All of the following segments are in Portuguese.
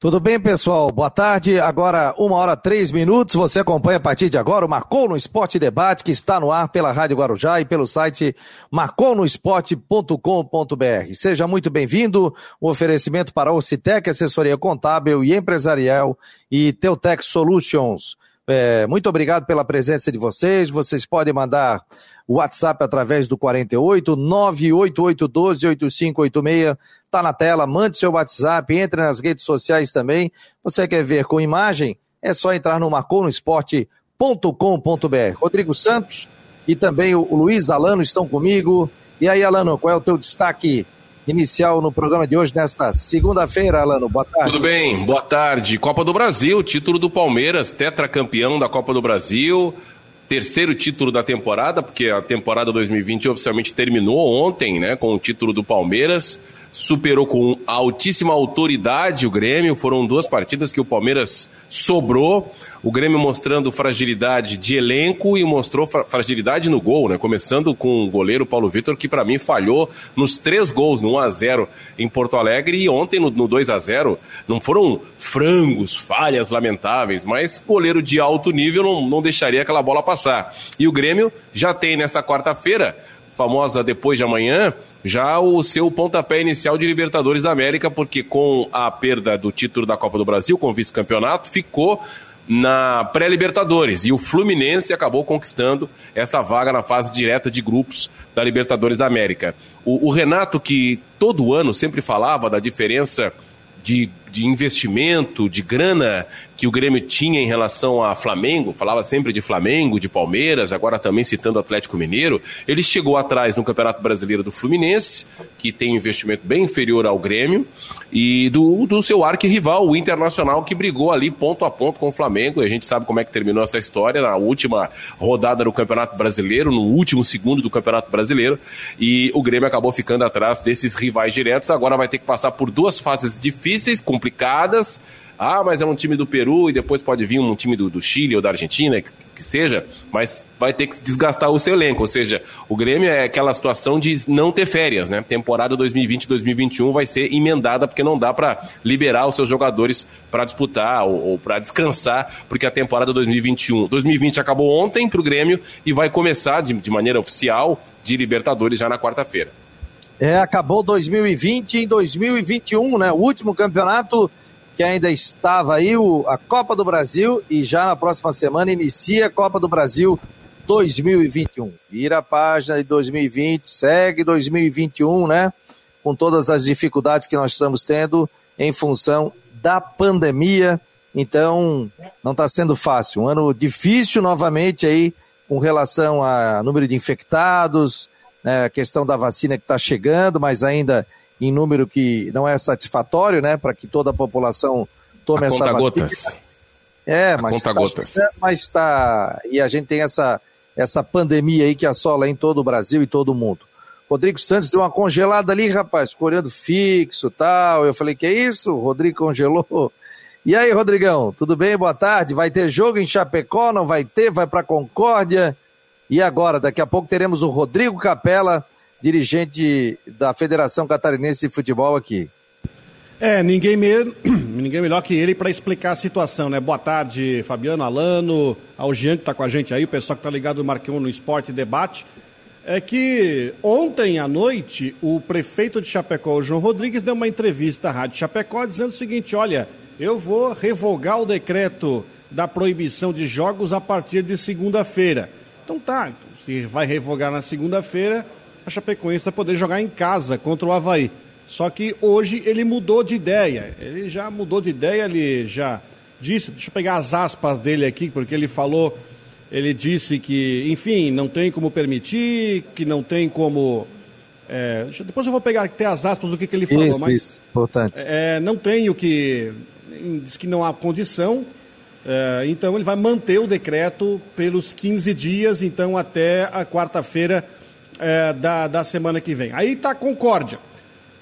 Tudo bem, pessoal? Boa tarde. Agora, uma hora três minutos. Você acompanha a partir de agora o Marcou no Esporte Debate, que está no ar pela Rádio Guarujá e pelo site marconosport.com.br. Seja muito bem-vindo. Um oferecimento para Ocitec, assessoria contábil e empresarial e Teutec Solutions. É, muito obrigado pela presença de vocês. Vocês podem mandar o WhatsApp através do 48 98812 8586 Está na tela, mande seu WhatsApp, entre nas redes sociais também. Você quer ver com imagem? É só entrar no marconosport.com.br. Rodrigo Santos e também o Luiz Alano estão comigo. E aí, Alano, qual é o teu destaque inicial no programa de hoje, nesta segunda-feira, Alano? Boa tarde. Tudo bem, boa tarde. Copa do Brasil, título do Palmeiras, tetracampeão da Copa do Brasil terceiro título da temporada, porque a temporada 2020 oficialmente terminou ontem, né, com o título do Palmeiras superou com altíssima autoridade o Grêmio. Foram duas partidas que o Palmeiras sobrou. O Grêmio mostrando fragilidade de elenco e mostrou fragilidade no gol, né? Começando com o goleiro Paulo Vitor, que para mim falhou nos três gols, no 1x0 em Porto Alegre e ontem no, no 2x0. Não foram frangos, falhas lamentáveis, mas goleiro de alto nível não, não deixaria aquela bola passar. E o Grêmio já tem nessa quarta-feira, famosa depois de amanhã, já o seu pontapé inicial de Libertadores da América, porque com a perda do título da Copa do Brasil, com o vice-campeonato, ficou na pré-Libertadores e o Fluminense acabou conquistando essa vaga na fase direta de grupos da Libertadores da América. O, o Renato, que todo ano sempre falava da diferença de, de investimento, de grana que o Grêmio tinha em relação a Flamengo, falava sempre de Flamengo, de Palmeiras, agora também citando Atlético Mineiro. Ele chegou atrás no Campeonato Brasileiro do Fluminense, que tem um investimento bem inferior ao Grêmio, e do, do seu arquirrival, o Internacional, que brigou ali ponto a ponto com o Flamengo. E a gente sabe como é que terminou essa história na última rodada do Campeonato Brasileiro, no último segundo do Campeonato Brasileiro, e o Grêmio acabou ficando atrás desses rivais diretos. Agora vai ter que passar por duas fases difíceis, complicadas ah, mas é um time do Peru e depois pode vir um time do, do Chile ou da Argentina, que, que, seja, mas vai ter que desgastar o seu elenco. Ou seja, o Grêmio é aquela situação de não ter férias, né? Temporada 2020-2021 vai ser emendada porque não dá para liberar os seus jogadores para disputar ou, ou para descansar, porque a temporada 2021, 2020 acabou ontem para o Grêmio e vai começar de, de maneira oficial de Libertadores já na quarta-feira. É, acabou 2020 em 2021, né? O último campeonato que ainda estava aí o, a Copa do Brasil e já na próxima semana inicia a Copa do Brasil 2021. Vira a página de 2020, segue 2021, né? Com todas as dificuldades que nós estamos tendo em função da pandemia. Então, não está sendo fácil. Um ano difícil novamente aí com relação a número de infectados, né, a questão da vacina que está chegando, mas ainda em número que não é satisfatório, né, para que toda a população tome a essa conta vacina. Gotas. É, a mas conta tá, gotas. mas está e a gente tem essa essa pandemia aí que assola em todo o Brasil e todo o mundo. Rodrigo Santos deu uma congelada ali, rapaz, olhando fixo, tal. Eu falei: "Que é isso? O Rodrigo congelou". E aí, Rodrigão, tudo bem? Boa tarde. Vai ter jogo em Chapecó? Não vai ter? Vai para Concórdia? E agora, daqui a pouco teremos o Rodrigo Capela dirigente da Federação Catarinense de Futebol aqui. É, ninguém, me... ninguém melhor que ele para explicar a situação, né? Boa tarde, Fabiano, Alano, ao Jean que está com a gente aí, o pessoal que está ligado Marquinhos no Esporte Debate. É que ontem à noite o prefeito de Chapecó, João Rodrigues, deu uma entrevista à Rádio Chapecó dizendo o seguinte: olha, eu vou revogar o decreto da proibição de jogos a partir de segunda-feira. Então tá, então, se vai revogar na segunda-feira, a Chapecoense vai poder jogar em casa contra o Havaí. Só que hoje ele mudou de ideia. Ele já mudou de ideia, ele já disse, deixa eu pegar as aspas dele aqui, porque ele falou, ele disse que, enfim, não tem como permitir, que não tem como. É, depois eu vou pegar até as aspas do que, que ele falou, isso, mas. Isso, importante. É, não tem o que. Diz que não há condição. É, então ele vai manter o decreto pelos 15 dias, então até a quarta-feira é, da, da semana que vem. Aí está Concórdia.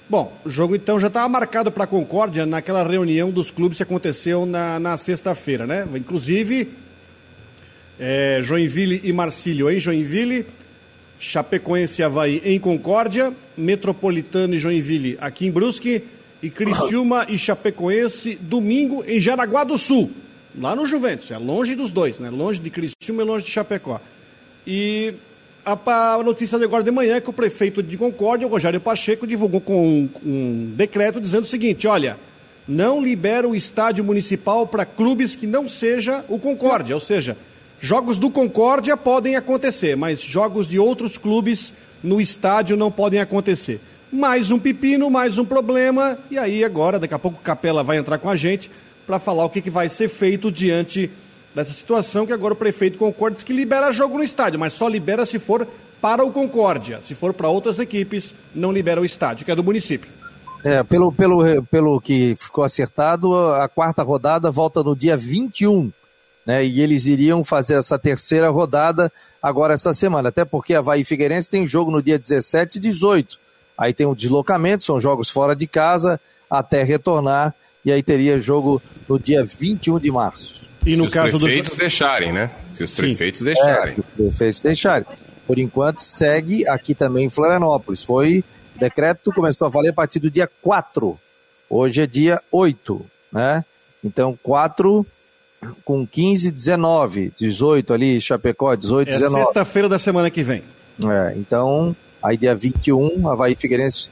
Bom, o jogo então já estava marcado para Concórdia naquela reunião dos clubes que aconteceu na, na sexta-feira, né? Inclusive, é, Joinville e Marcílio em Joinville, Chapecoense e Havaí em Concórdia, Metropolitano e Joinville aqui em Brusque e Criciúma e Chapecoense domingo em Jaraguá do Sul, lá no Juventus. É longe dos dois, né? Longe de Criciúma e longe de Chapecó. E a, a notícia de agora de manhã é que o prefeito de Concórdia, Rogério Pacheco, divulgou com um, um decreto dizendo o seguinte: olha, não libera o estádio municipal para clubes que não seja o Concórdia, ou seja, jogos do Concórdia podem acontecer, mas jogos de outros clubes no estádio não podem acontecer. Mais um pepino, mais um problema, e aí agora, daqui a pouco o Capela vai entrar com a gente para falar o que, que vai ser feito diante dessa situação que agora o prefeito Concórdia que libera jogo no estádio, mas só libera se for para o Concórdia. Se for para outras equipes, não libera o estádio, que é do município. É, pelo, pelo, pelo que ficou acertado, a quarta rodada volta no dia 21, né? E eles iriam fazer essa terceira rodada agora essa semana, até porque a Havaí Figueirense tem jogo no dia 17 e 18. Aí tem o deslocamento, são jogos fora de casa até retornar, e aí teria jogo no dia 21 de março. E no Se caso os prefeitos do... deixarem, né? Se os Sim. prefeitos deixarem. É, os prefeitos deixarem. Por enquanto, segue aqui também em Florianópolis. Foi, o decreto começou a valer a partir do dia 4. Hoje é dia 8, né? Então, 4 com 15, 19, 18 ali, Chapecó, 18, é 19. sexta-feira da semana que vem. É, então, aí dia 21, Havaí e Figueirense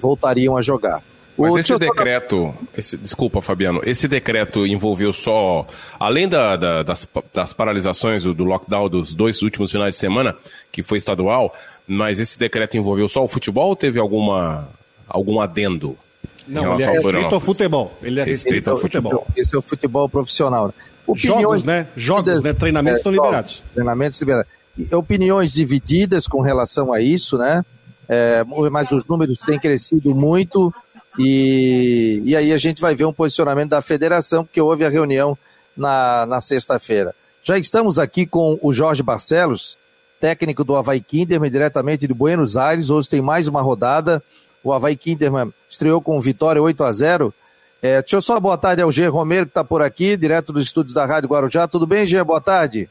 voltariam a jogar. Mas esse decreto, esse, desculpa, Fabiano, esse decreto envolveu só, além da, da, das, das, paralisações do, do, lockdown dos dois últimos finais de semana, que foi estadual, mas esse decreto envolveu só o futebol ou teve alguma, algum adendo? Não, ele é restrito ao futebol. Ele é restrito ao futebol. Esse é o futebol profissional. Opiniões Jogos, né? Jogos, né? Treinamentos é, estão liberados. Treinamentos liberados. Opiniões divididas com relação a isso, né? É, mas os números têm crescido muito. E, e aí a gente vai ver um posicionamento da federação, porque houve a reunião na, na sexta-feira. Já estamos aqui com o Jorge Barcelos, técnico do Havaí Kinderman, diretamente de Buenos Aires. Hoje tem mais uma rodada. O Havaí Kinderman estreou com vitória 8 a 0 é, deixa eu só boa tarde ao G. Romero, que está por aqui, direto dos estúdios da Rádio Guarujá. Tudo bem, G? Boa tarde.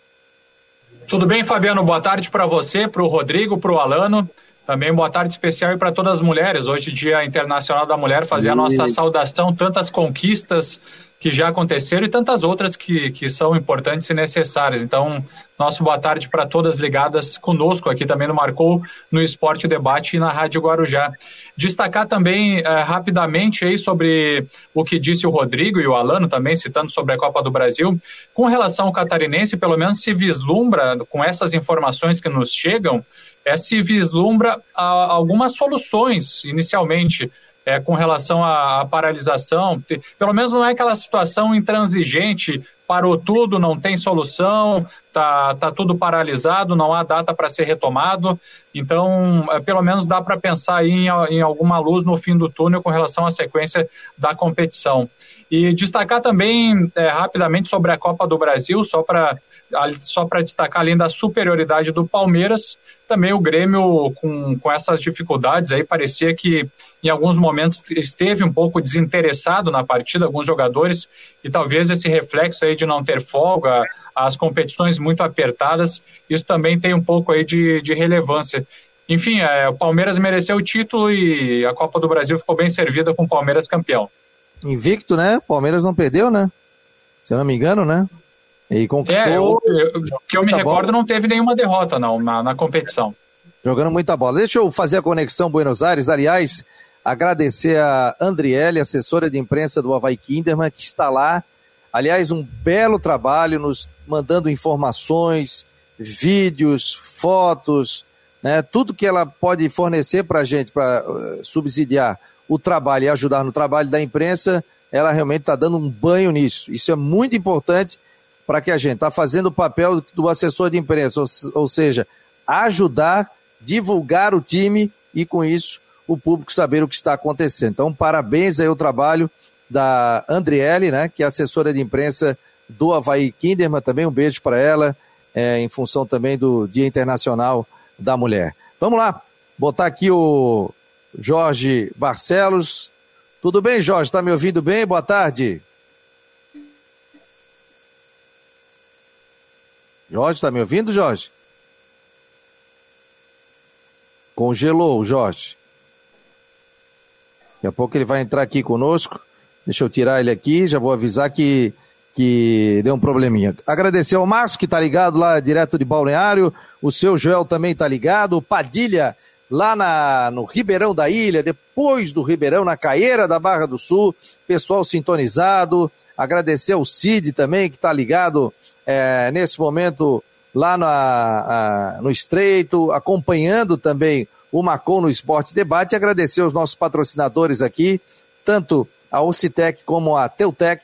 Tudo bem, Fabiano? Boa tarde para você, para o Rodrigo, para o Alano. Também boa tarde especial para todas as mulheres. Hoje, Dia Internacional da Mulher, fazer e... a nossa saudação, tantas conquistas que já aconteceram e tantas outras que, que são importantes e necessárias. Então, nosso boa tarde para todas ligadas conosco aqui também no Marcou, no Esporte Debate e na Rádio Guarujá. Destacar também eh, rapidamente aí sobre o que disse o Rodrigo e o Alano também, citando sobre a Copa do Brasil. Com relação ao catarinense, pelo menos se vislumbra, com essas informações que nos chegam, é, se vislumbra a, algumas soluções inicialmente é, com relação à, à paralisação. Pelo menos não é aquela situação intransigente, parou tudo, não tem solução, tá, tá tudo paralisado, não há data para ser retomado. Então, é, pelo menos dá para pensar em, em alguma luz no fim do túnel com relação à sequência da competição. E destacar também é, rapidamente sobre a Copa do Brasil, só para só destacar além da superioridade do Palmeiras, também o Grêmio com, com essas dificuldades aí parecia que em alguns momentos esteve um pouco desinteressado na partida, alguns jogadores, e talvez esse reflexo aí de não ter folga, as competições muito apertadas, isso também tem um pouco aí de, de relevância. Enfim, é, o Palmeiras mereceu o título e a Copa do Brasil ficou bem servida com o Palmeiras campeão. Invicto, né? Palmeiras não perdeu, né? Se eu não me engano, né? E conquistou. É, eu, eu, que eu me recordo, bola. não teve nenhuma derrota, não, na, na competição. Jogando muita bola. Deixa eu fazer a conexão Buenos Aires. Aliás, agradecer a Andriele, assessora de imprensa do Havaí Kinderman, que está lá. Aliás, um belo trabalho, nos mandando informações, vídeos, fotos, né? Tudo que ela pode fornecer para a gente, para uh, subsidiar o trabalho e ajudar no trabalho da imprensa, ela realmente está dando um banho nisso. Isso é muito importante para que a gente está fazendo o papel do assessor de imprensa, ou, seja, ajudar, divulgar o time e com isso o público saber o que está acontecendo. Então, parabéns aí ao trabalho da Andriele, né, que é assessora de imprensa do Havaí Kinderman, também um beijo para ela, é, em função também do Dia Internacional da Mulher. Vamos lá, botar aqui o Jorge Barcelos. Tudo bem, Jorge? Está me ouvindo bem? Boa tarde. Jorge, está me ouvindo, Jorge? Congelou, Jorge. Daqui a pouco ele vai entrar aqui conosco. Deixa eu tirar ele aqui, já vou avisar que, que deu um probleminha. Agradecer ao Márcio, que tá ligado lá direto de Balneário. O seu Joel também tá ligado. O Padilha, lá na, no Ribeirão da Ilha, depois do Ribeirão, na Caeira da Barra do Sul. Pessoal sintonizado. Agradecer ao Cid também, que tá ligado é, nesse momento lá na, a, no Estreito, acompanhando também o Macon no Esporte Debate. Agradecer aos nossos patrocinadores aqui, tanto a Ocitec como a Teutec,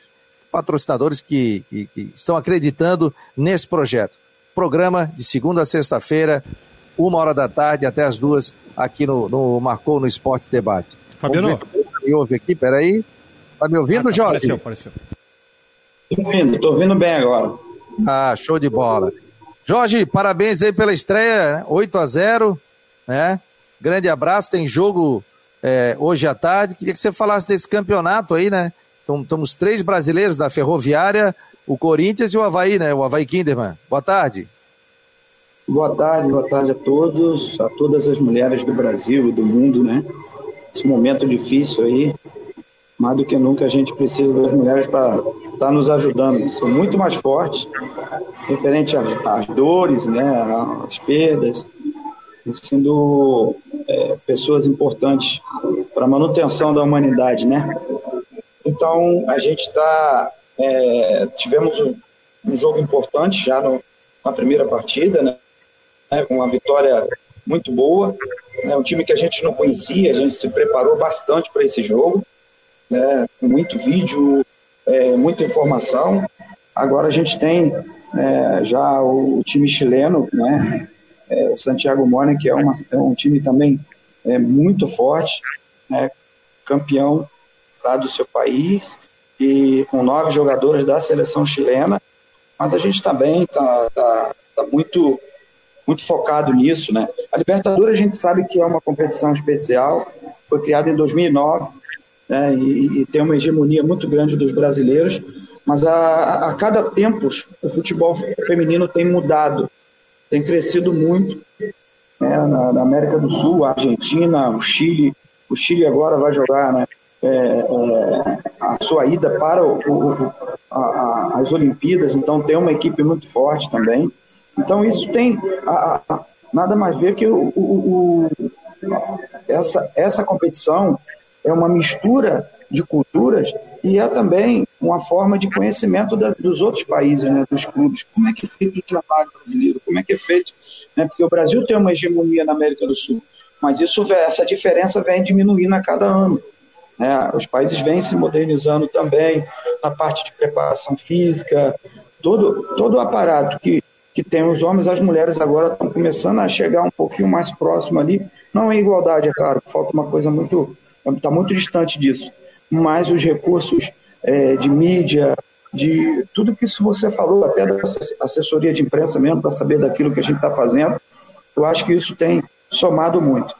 patrocinadores que, que, que estão acreditando nesse projeto. Programa de segunda a sexta-feira, uma hora da tarde até as duas, aqui no, no Marcou no Esporte Debate. Fabiano. Me ouve aqui, peraí. Tá me ouvindo, ah, tá, Jorge? Apareceu, apareceu. Tô ouvindo, tô ouvindo bem agora. Ah, show de bola. Jorge, parabéns aí pela estreia, né? 8 a 0 né? Grande abraço, tem jogo é, hoje à tarde. Queria que você falasse desse campeonato aí, né? Então, estamos três brasileiros da Ferroviária, o Corinthians e o Havaí, né? O Havaí Kinderman. Boa tarde. Boa tarde, boa tarde a todos, a todas as mulheres do Brasil e do mundo, né? Esse momento difícil aí, mais do que nunca a gente precisa das mulheres para estar tá nos ajudando. São muito mais fortes, referente às, dores, né? Às perdas, sendo é, pessoas importantes para a manutenção da humanidade, né? Então, a gente está. É, tivemos um, um, jogo importante já no, na primeira partida, né? Com uma vitória muito boa. É um time que a gente não conhecia, a gente se preparou bastante para esse jogo, né? Com muito vídeo, é, muita informação. Agora a gente tem é, já o, o, time chileno, né? É, o Santiago Mona, que é, uma, é um time também é, muito forte, né? campeão lá do seu país e com nove jogadores da seleção chilena, mas a gente também está tá, tá muito muito focado nisso, né? A Libertadores a gente sabe que é uma competição especial, foi criada em 2009, né? E, e tem uma hegemonia muito grande dos brasileiros, mas a, a cada tempo o futebol feminino tem mudado, tem crescido muito né? na, na América do Sul, a Argentina, o Chile, o Chile agora vai jogar, né? é, é, a sua ida para o, o, a, a, as Olimpíadas, então tem uma equipe muito forte também. Então isso tem a, nada mais ver que o, essa, essa competição é uma mistura de culturas e é também uma forma de conhecimento da, dos outros países, né, dos clubes. Como é que é feito o trabalho brasileiro? Como é que é feito? Né, porque o Brasil tem uma hegemonia na América do Sul, mas isso essa diferença vem diminuindo a cada ano. Né? Os países vêm se modernizando também na parte de preparação física, todo, todo o aparato que, que tem os homens, as mulheres agora estão começando a chegar um pouquinho mais próximo ali. Não em igualdade, é claro, falta uma coisa muito, está muito distante disso. Mas os recursos é, de mídia, de tudo que isso você falou, até da assessoria de imprensa mesmo, para saber daquilo que a gente está fazendo, eu acho que isso tem somado muito.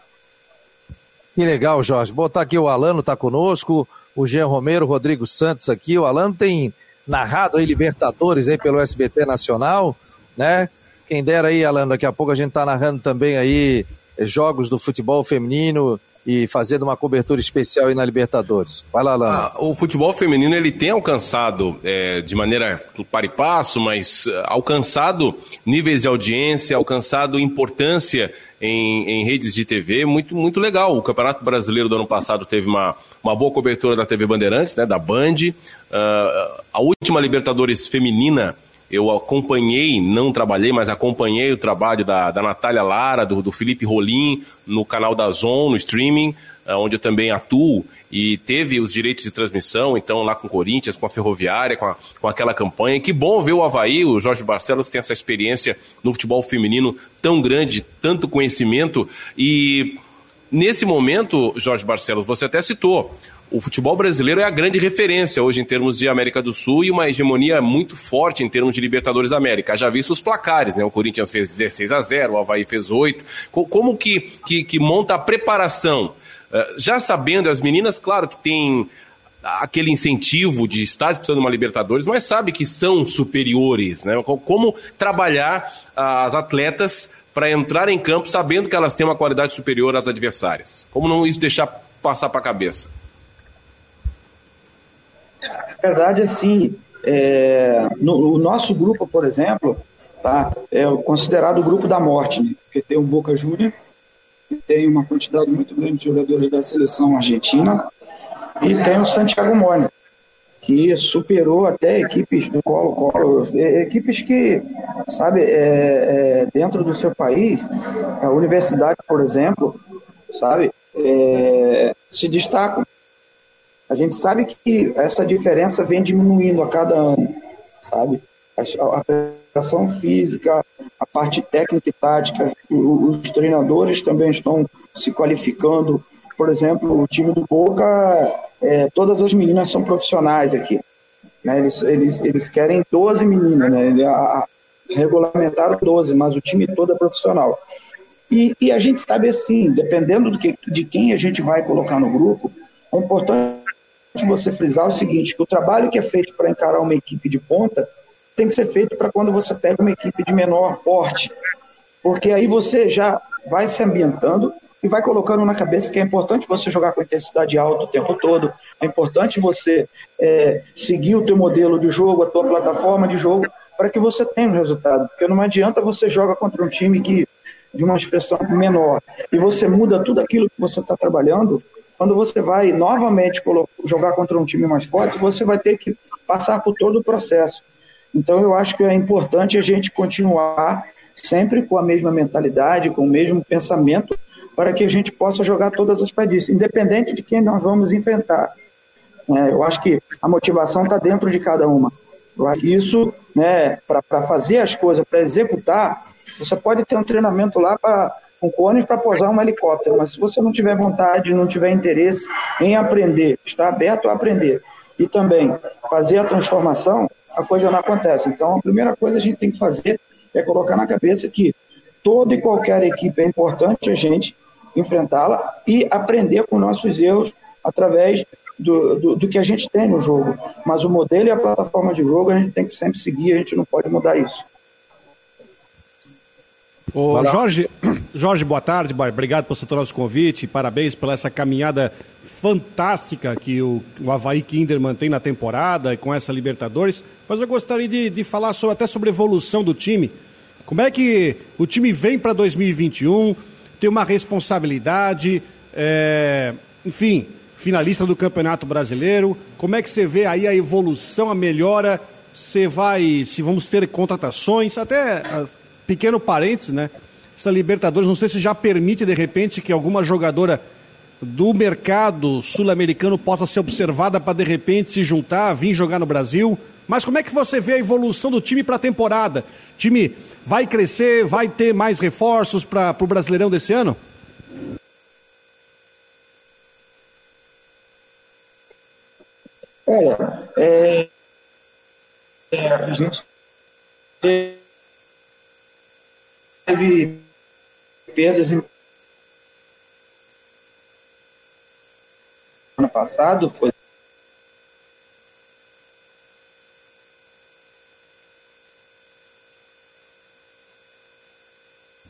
Que legal, Jorge. Botar aqui o Alano tá conosco, o Jean Romero, o Rodrigo Santos aqui. O Alano tem narrado aí Libertadores aí pelo SBT Nacional, né? Quem dera aí, Alano, daqui a pouco a gente tá narrando também aí eh, jogos do futebol feminino e fazendo uma cobertura especial aí na Libertadores. Vai lá, Lana. Ah, o futebol feminino ele tem alcançado é, de maneira par e passo, mas uh, alcançado níveis de audiência, alcançado importância em, em, redes de TV, muito, muito legal. O Campeonato Brasileiro do ano passado teve uma, uma boa cobertura da TV Bandeirantes, né, da Band. Uh, a última Libertadores feminina eu acompanhei, não trabalhei, mas acompanhei o trabalho da, da Natália Lara, do, do Felipe Rolim, no canal da Zon, no streaming, eh, onde eu também atuo, e teve os direitos de transmissão, então lá com o Corinthians, com a Ferroviária, com, a, com aquela campanha. Que bom ver o Havaí, o Jorge Barcelos tem essa experiência no futebol feminino tão grande, tanto conhecimento, e nesse momento, Jorge Barcelos, você até citou, o futebol brasileiro é a grande referência hoje em termos de América do Sul e uma hegemonia muito forte em termos de Libertadores da América. Já visto os placares, né? O Corinthians fez 16 a 0, o Havaí fez 8. Como que, que, que monta a preparação? Uh, já sabendo, as meninas, claro que tem aquele incentivo de estar disputando uma Libertadores, mas sabe que são superiores, né? Como trabalhar as atletas para entrar em campo sabendo que elas têm uma qualidade superior às adversárias? Como não isso deixar passar para a cabeça? Verdade, assim, é, no, o nosso grupo, por exemplo, tá, é considerado o grupo da morte, né? porque tem o Boca Júnior, que tem uma quantidade muito grande de jogadores da seleção argentina, e tem o Santiago Mônica, que superou até equipes do Colo-Colo, é, equipes que, sabe, é, é, dentro do seu país, a universidade, por exemplo, sabe, é, se destacam. A gente sabe que essa diferença vem diminuindo a cada ano, sabe? A, preparação física, a parte técnica e tática, os treinadores também estão se qualificando. Por exemplo, o time do Boca, é, todas as meninas são profissionais aqui. Né? Eles, eles, eles querem 12 meninas, né? A, a, regulamentaram 12, mas o time todo é profissional. E, e a gente sabe assim, dependendo do que, de quem a gente vai colocar no grupo, é importante você frisar o seguinte, que o trabalho que é feito para encarar uma equipe de ponta tem que ser feito para quando você pega uma equipe de menor porte, porque aí você já vai se ambientando e vai colocando na cabeça que é importante você jogar com intensidade alta o tempo todo, é importante você é, seguir o teu modelo de jogo, a tua plataforma de jogo, para que você tenha um resultado, porque não adianta você jogar contra um time que de uma expressão menor e você muda tudo aquilo que você está trabalhando, quando você vai novamente jogar contra um time mais forte, você vai ter que passar por todo o processo. Então eu acho que é importante a gente continuar sempre com a mesma mentalidade, com o mesmo pensamento, para que a gente possa jogar todas as partidas, independente de quem nós vamos enfrentar. É, eu acho que a motivação está dentro de cada uma. Isso, né, para fazer as coisas, para executar, você pode ter um treinamento lá para um cone para posar um helicóptero, mas se você não tiver vontade, não tiver interesse em aprender, está aberto a aprender e também fazer a transformação, a coisa não acontece. Então, a primeira coisa que a gente tem que fazer é colocar na cabeça que toda e qualquer equipe é importante a gente enfrentá-la e aprender com nossos erros através do, do, do, que a gente tem no jogo. Mas o modelo e a plataforma de jogo a gente tem que sempre seguir, a gente não pode mudar isso. Ô, Jorge, Jorge, boa tarde, obrigado por aceitar o nosso convite, parabéns pela essa caminhada fantástica que o, o Havaí Kinder mantém na temporada e com essa Libertadores, mas eu gostaria de, de falar sobre, até sobre a evolução do time. Como é que o time vem para 2021, tem uma responsabilidade, é, enfim, finalista do Campeonato Brasileiro, como é que você vê aí a evolução, a melhora, você vai, se vamos ter contratações, até pequeno parênteses, né? Essa Libertadores, não sei se já permite, de repente, que alguma jogadora do mercado sul-americano possa ser observada para, de repente, se juntar, vir jogar no Brasil. Mas como é que você vê a evolução do time para a temporada? O time vai crescer, vai ter mais reforços para o Brasileirão desse ano? Olha, é, é, a gente teve perdas em ano passado foi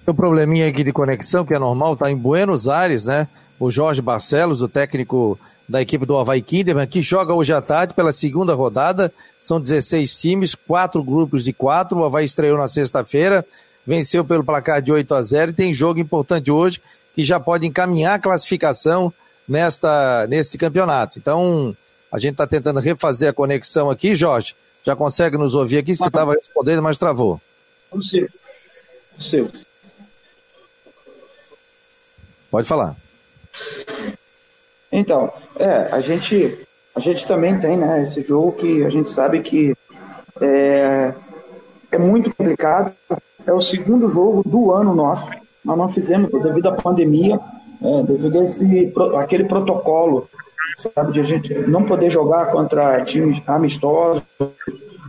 um probleminha aqui de conexão que é normal, está em Buenos Aires, né? O Jorge Barcelos, o técnico da equipe do Havaí Kinderman, que joga hoje à tarde pela segunda rodada. São 16 times, quatro grupos de quatro. O Havaí estreou na sexta-feira, venceu pelo placar de 8 a 0 e tem jogo importante hoje que já pode encaminhar a classificação nesta, neste campeonato. Então, a gente está tentando refazer a conexão aqui, Jorge. Já consegue nos ouvir aqui? Você estava respondendo, mas travou. Consigo. Consigo. Pode falar. Então, é, a gente, a gente também tem né, esse jogo que a gente sabe que é, é muito complicado, é o segundo jogo do ano nosso. Nós não fizemos devido à pandemia, é, devido a esse, aquele protocolo, sabe, de a gente não poder jogar contra times amistosos,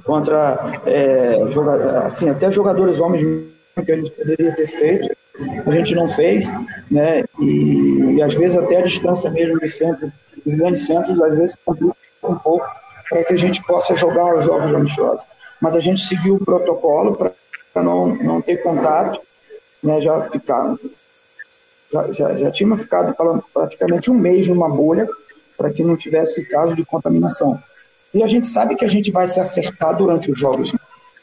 contra é, joga, assim, até jogadores homens que a gente poderia ter feito, a gente não fez, né? E, e às vezes até a distância mesmo dos centros, dos grandes centros, às vezes complica um pouco para que a gente possa jogar os jogos amistosos. Mas a gente seguiu o protocolo para não, não ter contato, né, já ficaram. Já, já, já tínhamos ficado praticamente um mês numa bolha para que não tivesse caso de contaminação. E a gente sabe que a gente vai se acertar durante os jogos.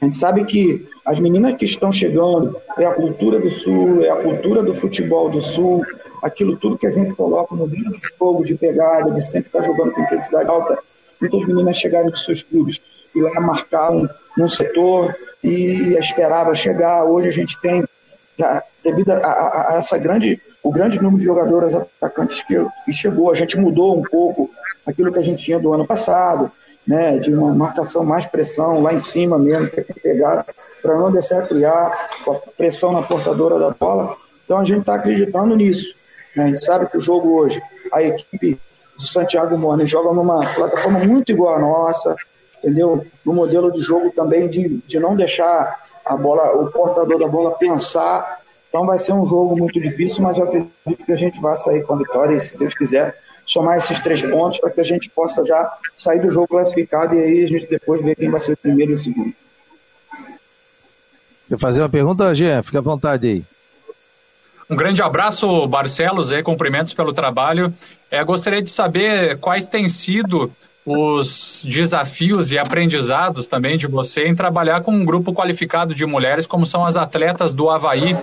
A gente sabe que as meninas que estão chegando é a cultura do Sul, é a cultura do futebol do Sul, aquilo tudo que a gente coloca no vídeo de jogo, de pegada, de sempre estar jogando com intensidade alta. Muitas meninas chegaram dos seus clubes e lá marcar um, um setor e esperava chegar. Hoje a gente tem, já, devido a, a, a, essa grande, o grande número de jogadoras atacantes que, que chegou, a gente mudou um pouco aquilo que a gente tinha do ano passado né, de uma marcação mais pressão lá em cima mesmo, pegar para não deixar criar com a pressão na portadora da bola. Então a gente está acreditando nisso. Né? A gente sabe que o jogo hoje, a equipe do Santiago Morne joga numa plataforma muito igual à nossa, entendeu? No modelo de jogo também de, de não deixar a bola, o portador da bola pensar. Então vai ser um jogo muito difícil, mas eu acredito que a gente vai sair com a vitória e, se Deus quiser, somar esses três pontos para que a gente possa já sair do jogo classificado e aí a gente depois ver quem vai ser o primeiro e o segundo. Quer fazer uma pergunta, Jean? Fica à vontade aí. Um grande abraço, Barcelos, e cumprimentos pelo trabalho. É, gostaria de saber quais têm sido os desafios e aprendizados também de você em trabalhar com um grupo qualificado de mulheres, como são as atletas do Havaí,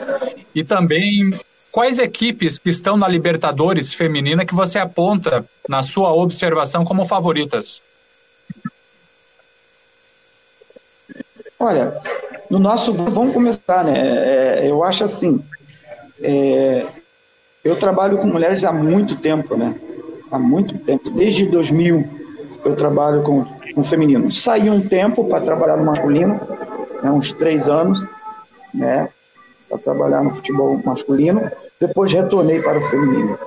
e também Quais equipes que estão na Libertadores feminina que você aponta na sua observação como favoritas? Olha, no nosso grupo, vamos começar, né? É, eu acho assim, é, eu trabalho com mulheres há muito tempo, né? Há muito tempo, desde 2000 eu trabalho com, com feminino. Saí um tempo para trabalhar no masculino, né, uns três anos, né? Para trabalhar no futebol masculino. Depois retornei para o feminino.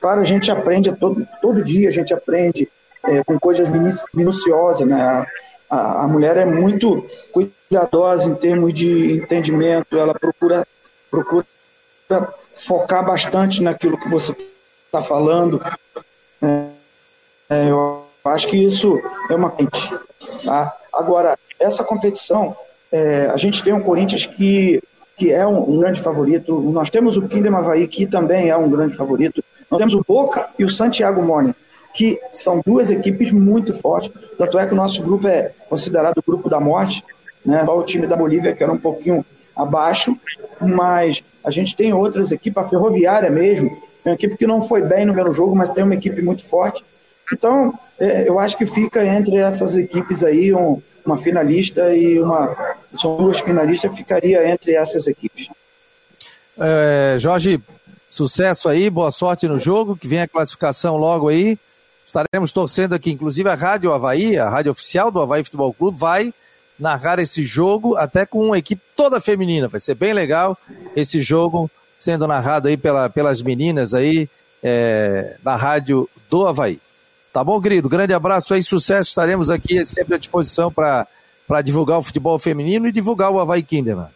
Claro, a gente aprende todo, todo dia, a gente aprende é, com coisas minuciosas, né? A, a, mulher é muito cuidadosa em termos de entendimento, ela procura, procura focar bastante naquilo que você está falando. É, é, eu acho que isso é uma tá? Agora, essa competição, é, a gente tem um Corinthians que que é um, um, grande favorito. Nós temos o Kinderman Havaí, que também é um grande favorito. Nós temos o Boca e o Santiago Morning, que são duas equipes muito fortes. Tanto é que o nosso grupo é considerado o grupo da morte, né? O time da Bolívia, que era um pouquinho abaixo, mas a gente tem outras equipes, a Ferroviária mesmo, é uma equipe que não foi bem no primeiro jogo, mas tem uma equipe muito forte. Então, é, eu acho que fica entre essas equipes aí um, uma finalista e uma. São duas finalistas, ficaria entre essas equipes. É, Jorge, sucesso aí, boa sorte no jogo, que vem a classificação logo aí. Estaremos torcendo aqui, inclusive a Rádio Havaí, a rádio oficial do Havaí Futebol Clube, vai narrar esse jogo até com uma equipe toda feminina. Vai ser bem legal esse jogo sendo narrado aí pela, pelas meninas aí é, na rádio do Havaí. Tá bom, querido? Grande abraço aí, sucesso. Estaremos aqui sempre à disposição para divulgar o futebol feminino e divulgar o Havaí Kinderman.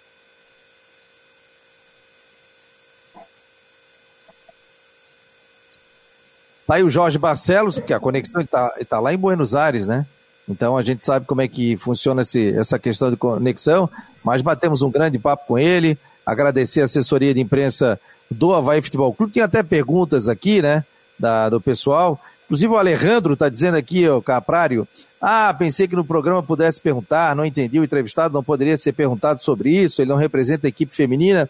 Tá aí o Jorge Barcelos, porque a conexão está tá lá em Buenos Aires, né? Então a gente sabe como é que funciona esse, essa questão de conexão, mas batemos um grande papo com ele, agradecer a assessoria de imprensa do Havaí Futebol Clube. Tem até perguntas aqui, né, da, do pessoal. Inclusive o Alejandro está dizendo aqui, o Caprário, ah, pensei que no programa pudesse perguntar, não entendi, o entrevistado não poderia ser perguntado sobre isso, ele não representa a equipe feminina.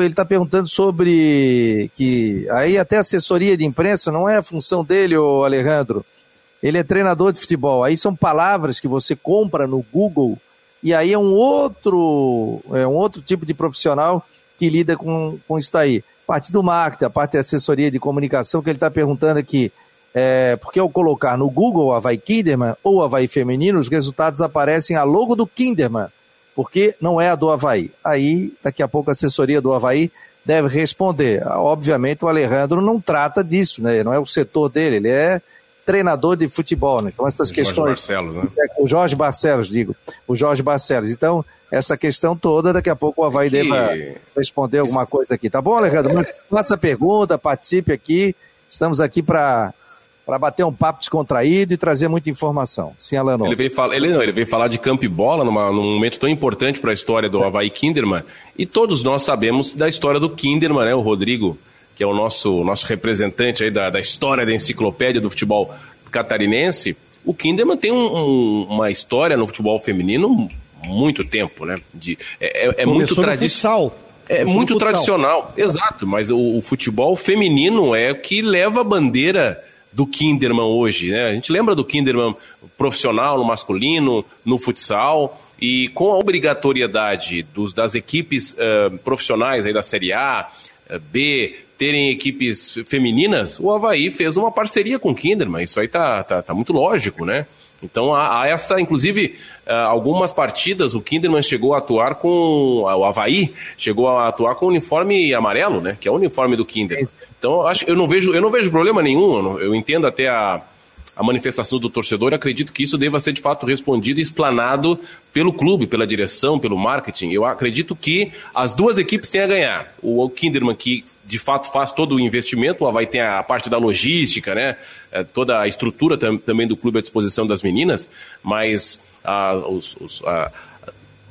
Ele está perguntando sobre que aí até assessoria de imprensa não é a função dele, o Alejandro. Ele é treinador de futebol. Aí são palavras que você compra no Google e aí é um outro, é um outro tipo de profissional que lida com, com isso aí. Parte do marketing, a parte da assessoria de comunicação que ele está perguntando aqui é, porque ao colocar no Google Havaí Kinderman ou Havaí Feminino, os resultados aparecem a logo do Kinderman, porque não é a do Havaí. Aí, daqui a pouco, a assessoria do Havaí deve responder. Obviamente, o Alejandro não trata disso, né? Não é o setor dele, ele é treinador de futebol, né? Então, essas o questões. Jorge Barcelos, né? É, o Jorge Barcelos, digo. O Jorge Barcelos. Então, essa questão toda, daqui a pouco o Havaí que... deve responder alguma coisa aqui. Tá bom, Alejandro? Faça pergunta, participe aqui. Estamos aqui para para bater um papo descontraído e trazer muita informação. Sim, Alano. Ele veio, fala, ele, não, ele veio falar de campo e bola numa, num momento tão importante para a história do Havaí Kinderman. E todos nós sabemos da história do Kinderman, né? O Rodrigo, que é o nosso, nosso representante aí da, da história da enciclopédia do futebol catarinense. O Kinderman tem um, um, uma história no futebol feminino muito tempo, né? De, é, é, é muito tradicional. É muito tradicional, exato, mas o, o, futebol feminino é o que leva a bandeira do Kinderman hoje, né? A gente lembra do Kinderman profissional no masculino, no futsal, e com a obrigatoriedade dos, das equipes uh, profissionais aí da Série A, uh, B, terem equipes femininas, o Havaí fez uma parceria com o Kinderman. Isso aí tá, tá, tá muito lógico, né? Então há, há essa, inclusive, uh, algumas partidas o Kinderman chegou a atuar com o Havaí chegou a atuar com o uniforme amarelo, né? Que é o uniforme do Kinderman. Então acho, eu não vejo, eu não vejo problema nenhum. Eu, não, eu entendo até a a manifestação do torcedor, acredito que isso deva ser de fato respondido e explanado pelo clube, pela direção, pelo marketing. Eu acredito que as duas equipes têm a ganhar. O Kinderman, que de fato faz todo o investimento, Havaí tem a parte da logística, né? É, toda a estrutura também do clube à disposição das meninas, mas ah, os, os, ah,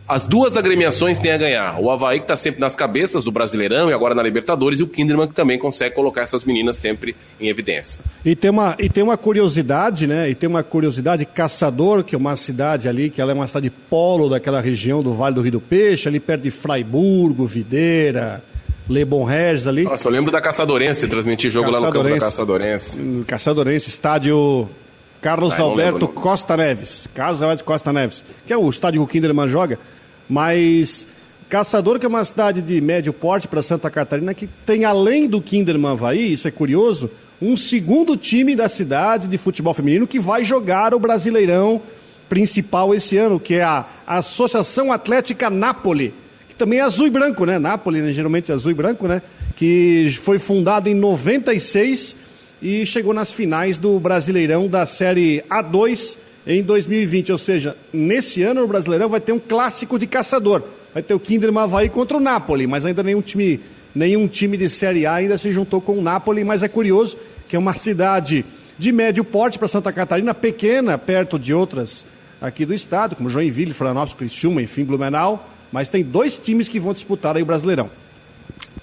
as duas agremiações têm a ganhar. O Havaí, que está sempre nas cabeças do Brasileirão e agora na Libertadores, e o Kinderman, que também consegue colocar essas meninas sempre em evidência. E tem uma, e tem uma curiosidade, né? E tem uma curiosidade, Caçador, que é uma cidade ali, que ela é uma cidade polo daquela região do Vale do Rio do Peixe, ali perto de Fraiburgo, Videira, Lebon Regis ali. Nossa, eu lembro da Caçadorense, transmitir jogo lá no campo da Caçadorense. Caçadorense, estádio Carlos ah, Alberto Costa Neves. Carlos Alberto Costa Neves, que é o estádio que o Kinderman joga. Mas Caçador, que é uma cidade de médio porte para Santa Catarina, que tem além do Kinderman Havaí, isso é curioso, um segundo time da cidade de futebol feminino que vai jogar o Brasileirão principal esse ano, que é a Associação Atlética Nápoles, que também é azul e branco, né? Nápoles, né? geralmente é azul e branco, né? Que foi fundado em 96 e chegou nas finais do Brasileirão da Série A2 em 2020. Ou seja, nesse ano o Brasileirão vai ter um clássico de caçador. Vai ter o Kinderman Havaí contra o Napoli, mas ainda nenhum time, nenhum time de Série A ainda se juntou com o Napoli, mas é curioso que é uma cidade de médio porte para Santa Catarina, pequena, perto de outras aqui do estado, como Joinville, Florianópolis, Criciúma, enfim, Blumenau, mas tem dois times que vão disputar aí o Brasileirão.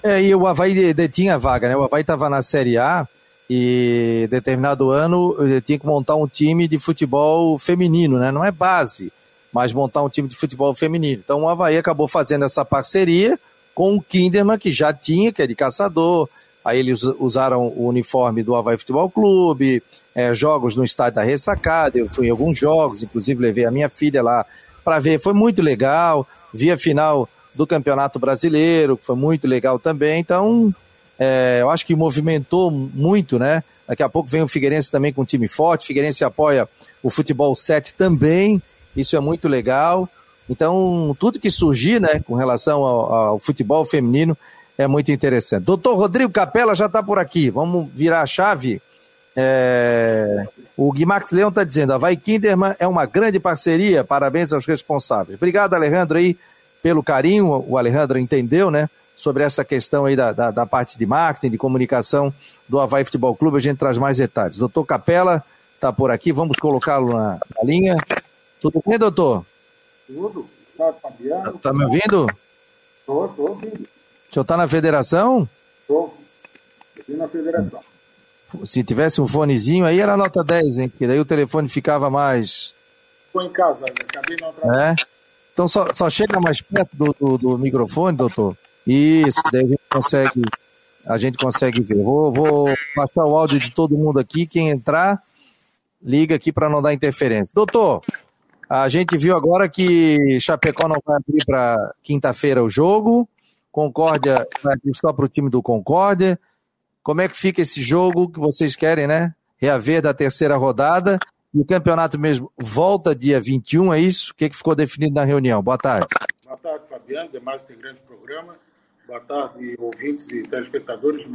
É, e o Havaí detinha a vaga, né? O Havaí estava na Série A, e determinado ano eu tinha que montar um time de futebol feminino, né? Não é base, mas montar um time de futebol feminino. Então o Havaí acabou fazendo essa parceria com o Kinderman, que já tinha, que é de caçador. Aí eles usaram o uniforme do Havaí Futebol Clube, é, jogos no estádio da Ressacada. Eu fui em alguns jogos, inclusive levei a minha filha lá para ver. Foi muito legal. Vi a final do Campeonato Brasileiro, que foi muito legal também. Então, é, eu acho que movimentou muito, né? Daqui a pouco vem o Figueirense também com um time forte. Figueirense apoia o futebol 7 também. Isso é muito legal. Então, tudo que surgir, né, com relação ao, ao futebol feminino é muito interessante. Doutor Rodrigo Capela já está por aqui. Vamos virar a chave. É... O Guimax Leão está dizendo: a Vai Kinderman é uma grande parceria. Parabéns aos responsáveis. Obrigado, Alejandro, aí, pelo carinho. O Alejandro entendeu, né? Sobre essa questão aí da, da, da, parte de marketing, de comunicação do Havaí Futebol Clube. A gente traz mais detalhes. Doutor Capela está por aqui, vamos colocá-lo na, na, linha. Tudo bem, doutor? Tudo. Tá, Fabiano. Tá, tá me ouvindo? Estou, estou ouvindo. O senhor está na federação? Estou. Estou na federação. Se tivesse um fonezinho aí era nota 10, hein? Porque daí o telefone ficava mais. Estou em casa, acabei não É? Então só, só chega mais perto do, do, do microfone, doutor. Isso, daí a gente consegue, a gente consegue ver. Vou, vou passar o áudio de todo mundo aqui. Quem entrar, liga aqui para não dar interferência. Doutor, a gente viu agora que Chapecó não vai abrir para quinta-feira o jogo. Concórdia vai abrir só para o time do Concórdia. Como é que fica esse jogo que vocês querem, né? Reaver da terceira rodada. E o campeonato mesmo volta dia 21, é isso? O que, que ficou definido na reunião? Boa tarde. Boa tarde, Fabiano. Demais tem grande programa. Boa tarde, ouvintes e telespectadores do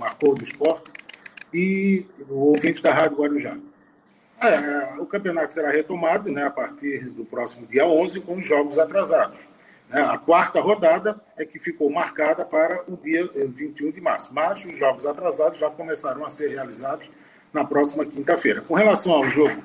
Marcou do Esporte e ouvintes da Rádio Guarujá. É, o campeonato será retomado né, a partir do próximo dia 11 com os jogos atrasados. Né? A quarta rodada é que ficou marcada para o dia 21 de março, mas os jogos atrasados já começaram a ser realizados na próxima quinta-feira. Com relação ao jogo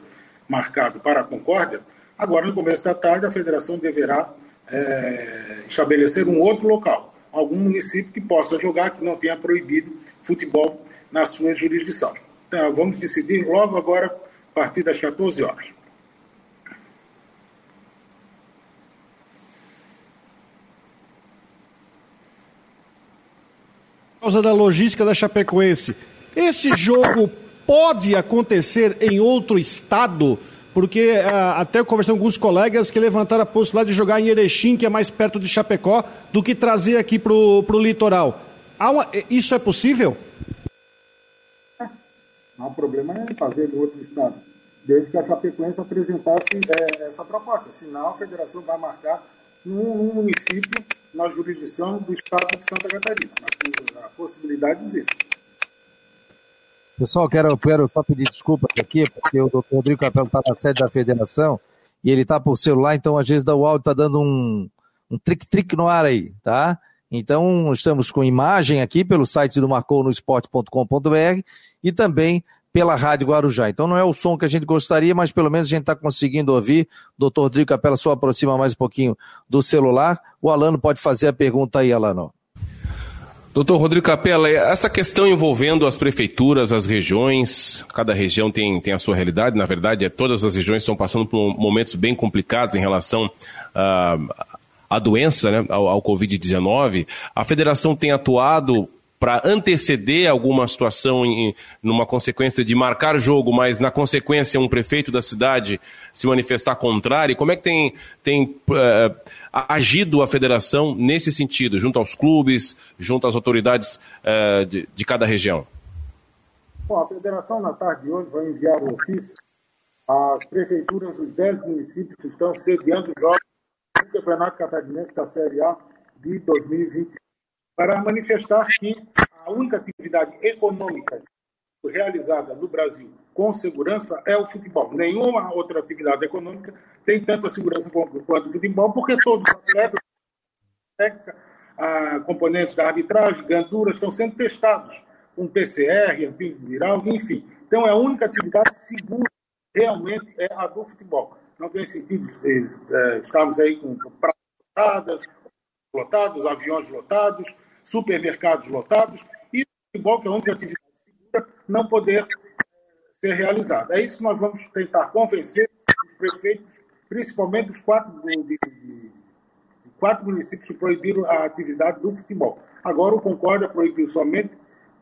marcado para a Concórdia, agora no começo da tarde a federação deverá é, estabelecer um outro local algum município que possa jogar, que não tenha proibido futebol na sua jurisdição. Então, vamos decidir logo agora a partir das 14 horas. Por causa da logística da Chapecoense, esse jogo pode acontecer em outro estado? Porque uh, até conversando com alguns colegas que levantaram a possibilidade de jogar em Erechim, que é mais perto de Chapecó, do que trazer aqui para o litoral. Uma, isso é possível? Não há problema em fazer em outro estado, desde que a Chapecoense apresentasse é, essa proposta. Senão, a federação vai marcar num, município na jurisdição do estado de Santa Catarina. A, a possibilidade existe. Pessoal, quero, quero só pedir desculpa aqui, porque o doutor Rodrigo Capelo está na sede da federação e ele está por celular, então às vezes o áudio está dando um, um trick-trick no ar aí, tá? Então, estamos com imagem aqui pelo site do marconosport.com.br e também pela Rádio Guarujá. Então, não é o som que a gente gostaria, mas pelo menos a gente está conseguindo ouvir. Doutor Rodrigo Capela, só aproxima mais um pouquinho do celular. O Alano pode fazer a pergunta aí, Alano. Doutor Rodrigo Capela, essa questão envolvendo as prefeituras, as regiões, cada região tem, tem a sua realidade, na verdade, é, todas as regiões estão passando por momentos bem complicados em relação a, a doença, né, ao, ao Covid-19, a federação tem atuado para anteceder alguma situação em, numa consequência de marcar jogo, mas na consequência um prefeito da cidade se manifestar contrário? Como é que tem, tem uh, agido a federação nesse sentido, junto aos clubes, junto às autoridades uh, de, de, cada região? Bom, a federação na tarde de hoje vai enviar um ofício às prefeituras dos 10 municípios que estão sediando jogos do Campeonato Catarinense da Série A de 2020, para manifestar que a única atividade econômica realizada no Brasil com segurança é o futebol. Nenhuma outra atividade econômica tem tanta segurança quanto o futebol, porque todos os atletas, técnica, componentes da arbitragem, ganduras, estão sendo testados com PCR, antiviral, enfim. Então, é a única atividade segura realmente é a do futebol. Não tem sentido é, estarmos aí com lotadas, lotados, aviões lotados, supermercados lotados, e o futebol, que é a única atividade segura, não poder é, ser realizada. É isso que nós vamos tentar convencer os prefeitos, principalmente os quatro, de, de, de, quatro municípios que proibiram a atividade do futebol. Agora o Concórdia proibiu somente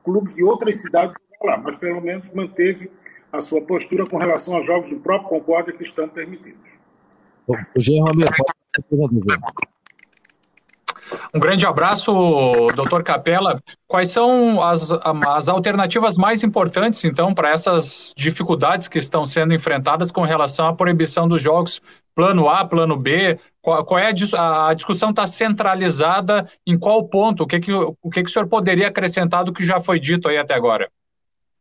clubes de outras cidades lá, mas pelo menos manteve a sua postura com relação aos jogos do próprio Concórdia que estão permitidos. O Jean Romero, um grande abraço, doutor Capela. Quais são as, as alternativas mais importantes, então, para essas dificuldades que estão sendo enfrentadas com relação à proibição dos jogos? Plano A, plano B? Qual, qual é a, a discussão está centralizada em qual ponto? O que, que, o que, que o senhor poderia acrescentar do que já foi dito aí até agora?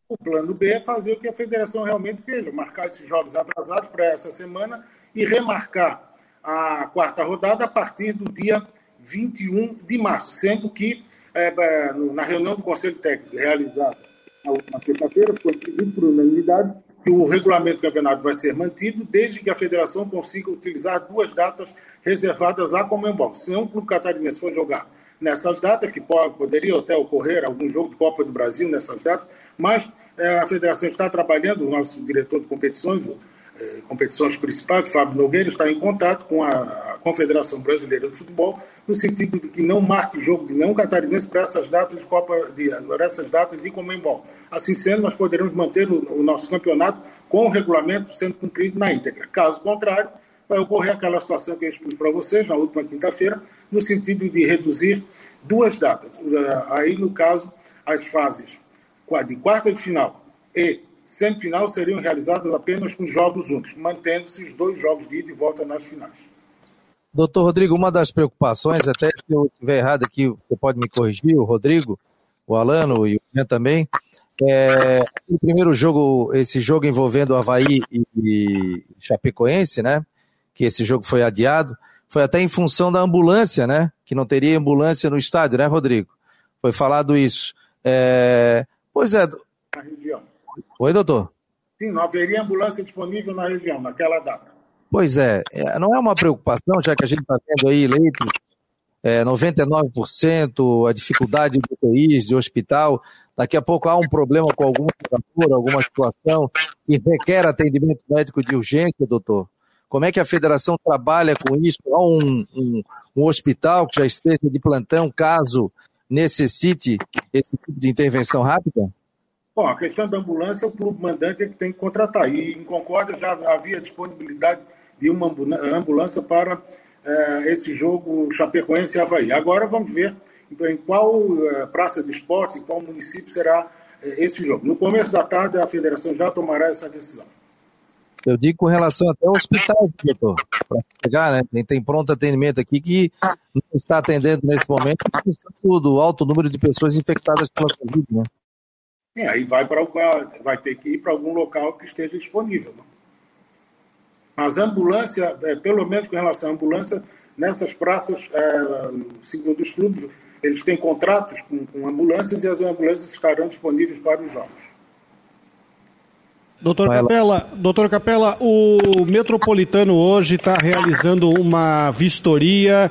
O plano B é fazer o que a federação realmente fez, marcar esses jogos atrasados para essa semana e remarcar a quarta rodada a partir do dia 21 de março, sendo que é, na reunião do Conselho Técnico realizada na última sexta-feira, foi decidido por unanimidade que o regulamento do campeonato vai ser mantido desde que a federação consiga utilizar duas datas reservadas à Comembol. Se um clube catarinense for jogar nessas datas, que pode, poderia até ocorrer algum jogo de Copa do Brasil nessas datas, mas é, a federação está trabalhando, o nosso diretor de competições, competições principais, Fábio Nogueira, está em contato com a, Confederação Brasileira de Futebol, no sentido de que não marque jogo de nenhum catarinense para essas datas de Copa, de, essas datas de Comembol. Assim sendo, nós poderemos manter o, o nosso campeonato com o regulamento sendo cumprido na íntegra. Caso contrário, vai ocorrer aquela situação que eu expliquei para vocês na última quinta-feira, no sentido de reduzir duas datas. Aí, no caso, as fases de quarta de final e semifinal seriam realizadas apenas com jogos únicos, mantendo-se os dois jogos de ida e volta nas finais. Doutor Rodrigo, uma das preocupações, até se eu estiver errado aqui, você pode me corrigir, o Rodrigo, o Alano e o Jean também, é, o primeiro jogo, esse jogo envolvendo Havaí e Chapecoense, né? que esse jogo foi adiado, foi até em função da ambulância, né? Que não teria ambulância no estádio, né, Rodrigo? Foi falado isso. É... Pois é. Na região. Oi, doutor? Sim, não haveria ambulância disponível na região, naquela data. Pois é, é não é uma preocupação, já que a gente está tendo aí leitos é, 99%, a dificuldade de UTIs, de hospital. Daqui a pouco há um problema com algum jogador, alguma situação que requer atendimento médico de urgência, doutor. Como é que a federação trabalha com isso? Há um, um, um hospital que já esteja de plantão, caso necessite esse tipo de intervenção rápida? Bom, a questão da ambulância, o clube mandante é que tem que contratar. E em Concórdia já havia disponibilidade de uma ambulância para é, esse jogo Chapecoense e Havaí. Agora vamos ver em qual é, praça de esportes, em qual município será é, esse jogo. No começo da tarde, a federação já tomará essa decisão. Eu digo com relação até ao hospital, doutor, para pegar, né? Tem, tem pronto atendimento aqui que não está atendendo nesse momento, tudo, alto número de pessoas infectadas pela Covid, né? É, aí vai, para vai ter que ir para algum local que esteja disponível. Né? Mas a ambulância, é, pelo menos com relação à ambulância, nessas praças, é, segundo os clubes, eles têm contratos com, com ambulâncias e as ambulâncias estarão disponíveis para os jogos. Doutor Capela, doutor Capela, o Metropolitano hoje está realizando uma vistoria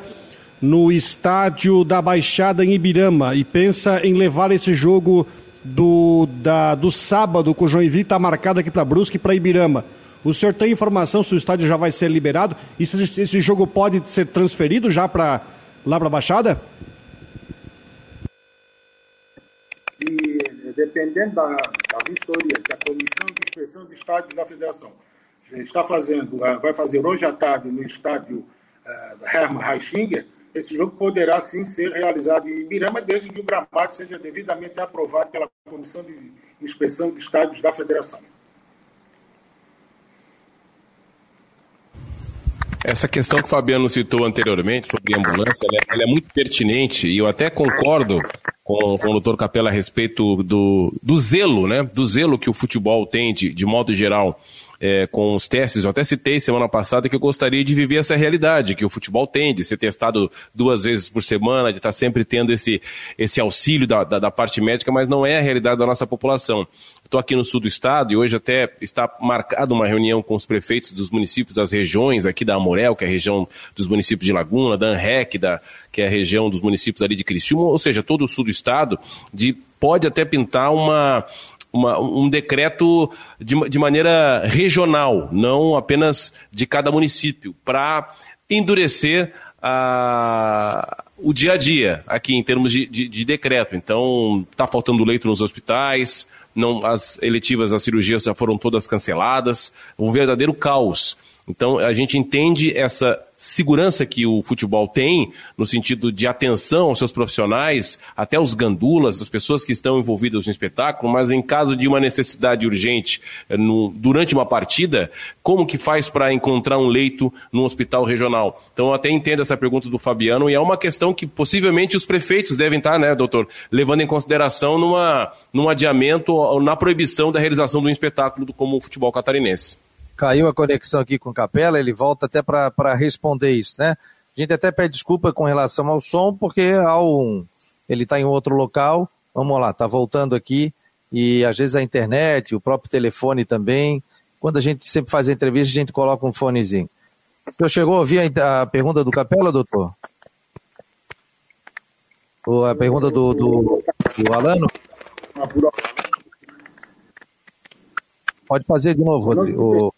no estádio da Baixada em Ibirama e pensa em levar esse jogo do, da, do sábado com o Joinville está marcado aqui para Brusque e para Ibirama. O senhor tem informação se o estádio já vai ser liberado? E se esse jogo pode ser transferido já para lá para a Baixada? E dependendo da, da vistoria que a Comissão de Inspeção de Estádios da Federação está fazendo, eh, vai fazer hoje à tarde no estádio uh, Hermann Reichinger, esse jogo poderá sim ser realizado em Ibirama, desde que o gramado seja devidamente aprovado pela Comissão de Inspeção de Estádios da Federação. Essa questão que o Fabiano citou anteriormente sobre ambulância, é, ela é muito pertinente e eu até concordo com, com o doutor Capela a respeito do, do zelo, né? Do zelo que o futebol tem, de, de modo geral, é, com os testes. Eu até citei semana passada que eu gostaria de viver essa realidade que o futebol tem, de ser testado duas vezes por semana, de estar sempre tendo esse, esse auxílio da, da, da parte médica, mas não é a realidade da nossa população. Estou aqui no sul do estado e hoje até está marcada uma reunião com os prefeitos dos municípios das regiões aqui da Amorel, que é a região dos municípios de Laguna, da Anrec, da, que é a região dos municípios ali de Criciúma, ou seja, todo o sul do estado, de, pode até pintar uma, uma, um decreto de, de maneira regional, não apenas de cada município, para endurecer a, o dia a dia aqui em termos de, de, de decreto. Então, está faltando leito nos hospitais, não, as eletivas, as cirurgias já foram todas canceladas, um verdadeiro caos. Então, a gente entende essa segurança que o futebol tem, no sentido de atenção aos seus profissionais, até os gandulas, as pessoas que estão envolvidas no espetáculo, mas em caso de uma necessidade urgente eh, no, durante uma partida, como que faz para encontrar um leito num hospital regional? Então, eu até entendo essa pergunta do Fabiano e é uma questão que possivelmente os prefeitos devem estar, né, doutor, levando em consideração numa, num adiamento ou na proibição da realização de um espetáculo como o futebol catarinense caiu a conexão aqui com Capela, ele volta até para responder isso, né? A gente até pede desculpa com relação ao som, porque ao, ele está em outro local. Vamos lá, está voltando aqui. E às vezes a internet, o próprio telefone também. Quando a gente sempre faz a entrevista, a gente coloca um fonezinho. O senhor chegou a ouvir a, a pergunta do Capela, doutor? Ou a pergunta do, do, do Alano? Pode fazer de novo, Rodrigo.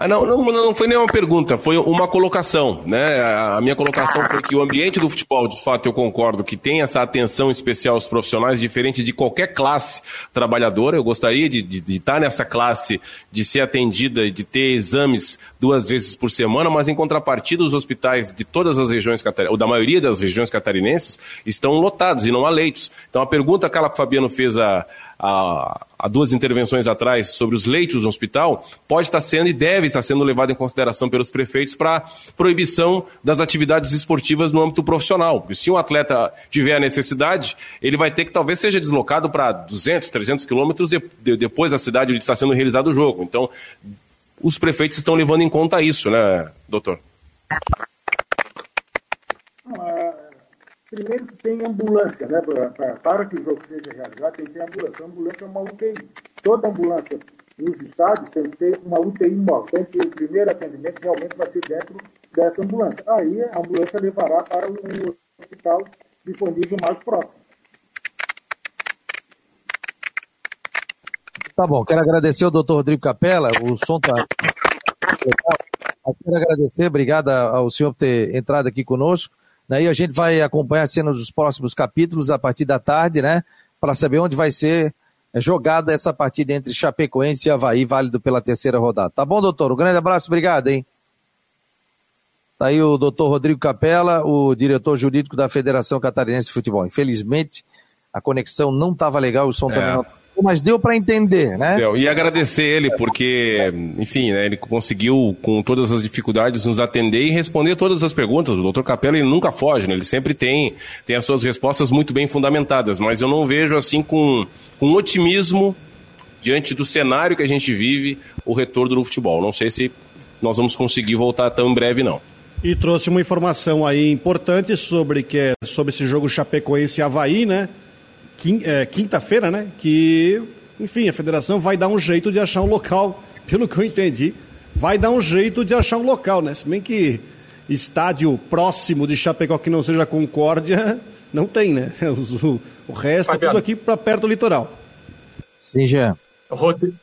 Ah, não, não, não foi nenhuma pergunta, foi uma colocação, né? A minha colocação foi que o ambiente do futebol, de fato, eu concordo que tem essa atenção especial aos profissionais, diferente de qualquer classe trabalhadora. Eu gostaria de, de, de estar nessa classe, de ser atendida, de ter exames duas vezes por semana, mas em contrapartida, os hospitais de todas as regiões catarinenses, ou da maioria das regiões catarinenses, estão lotados e não há leitos. Então a pergunta que o Fabiano fez a há, há duas intervenções atrás sobre os leitos no hospital, pode estar sendo e deve estar sendo levado em consideração pelos prefeitos para proibição das atividades esportivas no âmbito profissional. E se um atleta tiver a necessidade, ele vai ter que talvez seja deslocado para 200, 300 quilômetros de, de, depois da cidade onde está sendo realizado o jogo. Então, os prefeitos estão levando em conta isso, né, doutor? Primeiro que tem ambulância, né? Pra, pra, para que o jogo seja realizado, tem que ter ambulância. A ambulância é uma UTI. Toda ambulância nos estádios tem que ter uma UTI móvel. Então, o primeiro atendimento realmente vai ser dentro dessa ambulância. Aí a ambulância levará para um hospital disponível mais próximo. Tá bom, quero agradecer ao doutor Rodrigo Capella, o som tá. Quero agradecer, obrigado ao senhor por ter entrado aqui conosco. Né? E a gente vai acompanhar a cena dos próximos capítulos a partir da tarde, né? Para saber onde vai ser jogada essa partida entre Chapecoense e Havaí, válido pela terceira rodada. Tá bom, doutor? Um grande abraço, obrigado, hein? Tá aí o doutor Rodrigo Capella, o diretor jurídico da Federação Catarinense de Futebol. Infelizmente, a conexão não estava legal, o som é. também não mas deu para entender, né? Deu. E agradecer ele, porque, enfim, né, ele conseguiu, com todas as dificuldades, nos atender e responder todas as perguntas. O doutor Capela ele nunca foge, né? ele sempre tem, tem as suas respostas muito bem fundamentadas, mas eu não vejo assim com, com otimismo diante do cenário que a gente vive o retorno do futebol. Não sei se nós vamos conseguir voltar tão em breve, não. E trouxe uma informação aí importante sobre, que é, sobre esse jogo Chapecoense e Havaí, né? É, quinta-feira, né? Que, enfim, a federação vai dar um jeito de achar um local, pelo que eu entendi, vai dar um jeito de achar um local, né? Se bem que estádio próximo de Chapecó que não seja Concórdia, não tem, né? O, o resto é tudo aqui para perto do litoral. Sim, Jean. Rodrigo,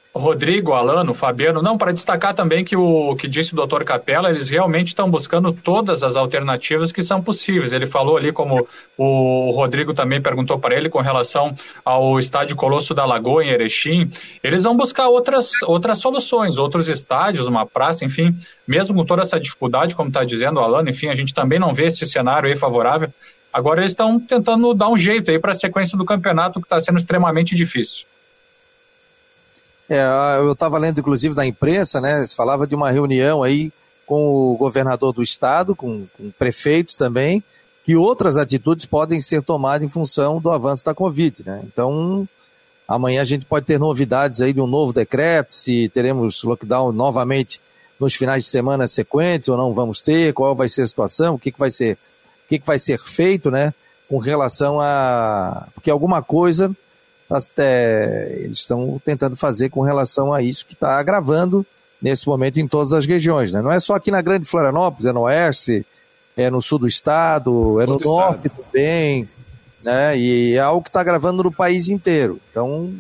Alano, Fabiano, não, para destacar também que o que disse o doutor Capella, eles realmente estão buscando todas as alternativas que são possíveis. Ele falou ali, como o Rodrigo também perguntou para ele, com relação ao estádio Colosso da Lagoa, em Erechim, eles vão buscar outras, outras soluções, outros estádios, uma praça, enfim, mesmo com toda essa dificuldade, como está dizendo o Alano, enfim, a gente também não vê esse cenário aí favorável. Agora eles estão tentando dar um jeito aí para a sequência do campeonato que está sendo extremamente difícil. É, eu estava lendo, inclusive, da imprensa, né? Se falava de uma reunião aí com o governador do estado, com, com prefeitos também, que outras atitudes podem ser tomadas em função do avanço da Covid, né? Então, amanhã a gente pode ter novidades aí de um novo decreto, se teremos lockdown novamente nos finais de semana sequentes ou não vamos ter, qual vai ser a situação, o que, que vai ser, o que, que vai ser feito, né? Com relação a. Porque alguma coisa até, eles estão tentando fazer com relação a isso que está agravando nesse momento em todas as regiões. Né? Não é só aqui na Grande Florianópolis, é no oeste, é no sul do estado, é no norte também, né? e é algo que está agravando no país inteiro. Então,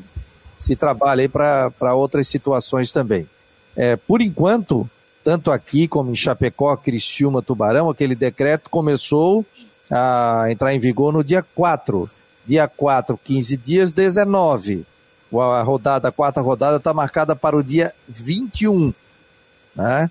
se trabalha aí para outras situações também. É, por enquanto, tanto aqui como em Chapecó, Criciúma, Tubarão, aquele decreto começou a entrar em vigor no dia 4 dia 4, 15 dias, 19. A rodada, a quarta rodada está marcada para o dia 21. Né?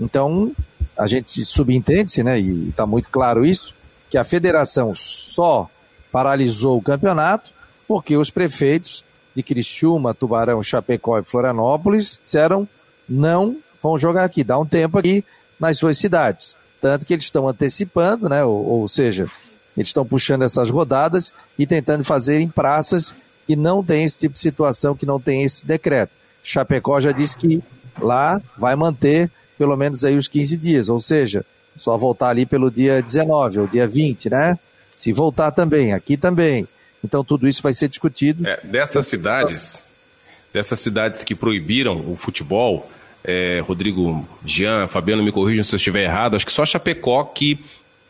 Então, a gente subentende-se, né, e está muito claro isso, que a federação só paralisou o campeonato porque os prefeitos de Criciúma, Tubarão, Chapecó e Florianópolis disseram não vão jogar aqui, dá um tempo aqui nas suas cidades. Tanto que eles estão antecipando, né, ou, ou seja, eles estão puxando essas rodadas e tentando fazer em praças que não tem esse tipo de situação, que não tem esse decreto. Chapecó já disse que lá vai manter pelo menos aí os 15 dias, ou seja, só voltar ali pelo dia 19 ou dia 20, né? Se voltar também, aqui também. Então tudo isso vai ser discutido. É, dessas cidades, dessas cidades que proibiram o futebol, é, Rodrigo, Jean, Fabiano, me corrijam se eu estiver errado, acho que só Chapecó que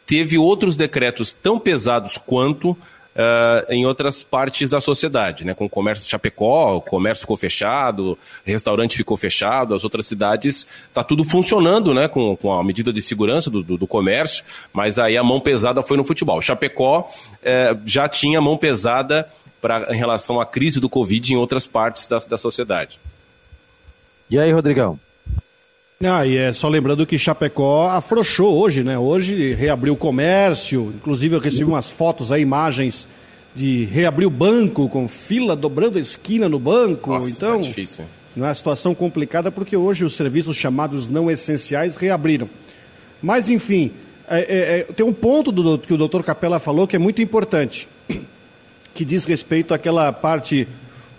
teve outros decretos tão pesados quanto Uh, em outras partes da sociedade, né? Com o comércio de Chapecó, o comércio ficou fechado, restaurante ficou fechado, as outras cidades está tudo funcionando, né? Com, com a medida de segurança do, do, do, comércio, mas aí a mão pesada foi no futebol. Chapecó uh, já tinha mão pesada pra, em relação à crise do Covid em outras partes da, da sociedade. E aí, Rodrigão? Ah, e é só lembrando que Chapecó afrouxou hoje, né? Hoje reabriu o comércio, inclusive eu recebi umas fotos aí, imagens de reabrir o banco com fila dobrando a esquina no banco. Nossa, então, tá difícil. não é uma situação complicada porque hoje os serviços chamados não essenciais reabriram. Mas, enfim, é, é, é, tem um ponto do, que o doutor Capella falou que é muito importante, que diz respeito àquela parte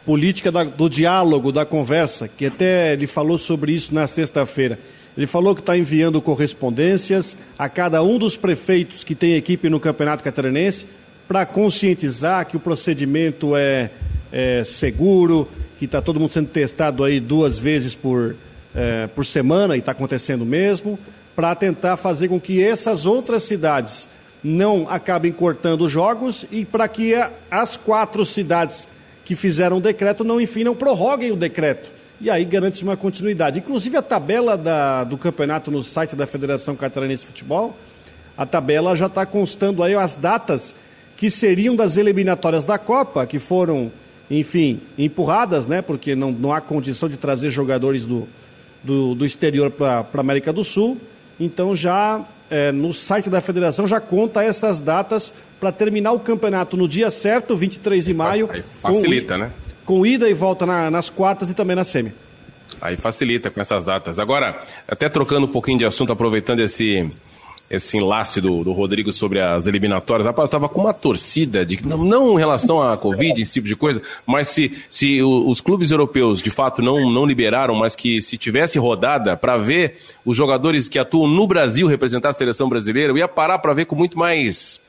política da, do diálogo, da conversa, que até ele falou sobre isso na sexta-feira. Ele falou que está enviando correspondências a cada um dos prefeitos que tem equipe no Campeonato Catarinense para conscientizar que o procedimento é, é seguro, que está todo mundo sendo testado aí duas vezes por, é, por semana e está acontecendo mesmo, para tentar fazer com que essas outras cidades não acabem cortando jogos e para que as quatro cidades que fizeram o decreto não, enfim, não prorroguem o decreto. E aí garante uma continuidade. Inclusive a tabela da, do campeonato no site da Federação Catarinense de Futebol, a tabela já está constando aí as datas que seriam das eliminatórias da Copa, que foram, enfim, empurradas, né? Porque não, não há condição de trazer jogadores do, do, do exterior para a América do Sul. Então já é, no site da federação já conta essas datas para terminar o campeonato no dia certo, 23 de maio. Aí facilita, com, né? Com ida e volta na, nas quartas e também na semi. Aí facilita com essas datas. Agora, até trocando um pouquinho de assunto, aproveitando esse, esse enlace do, do Rodrigo sobre as eliminatórias. Rapaz, estava com uma torcida, de, não, não em relação à Covid, esse tipo de coisa, mas se, se os clubes europeus de fato não, não liberaram, mas que se tivesse rodada para ver os jogadores que atuam no Brasil representar a seleção brasileira, eu ia parar para ver com muito mais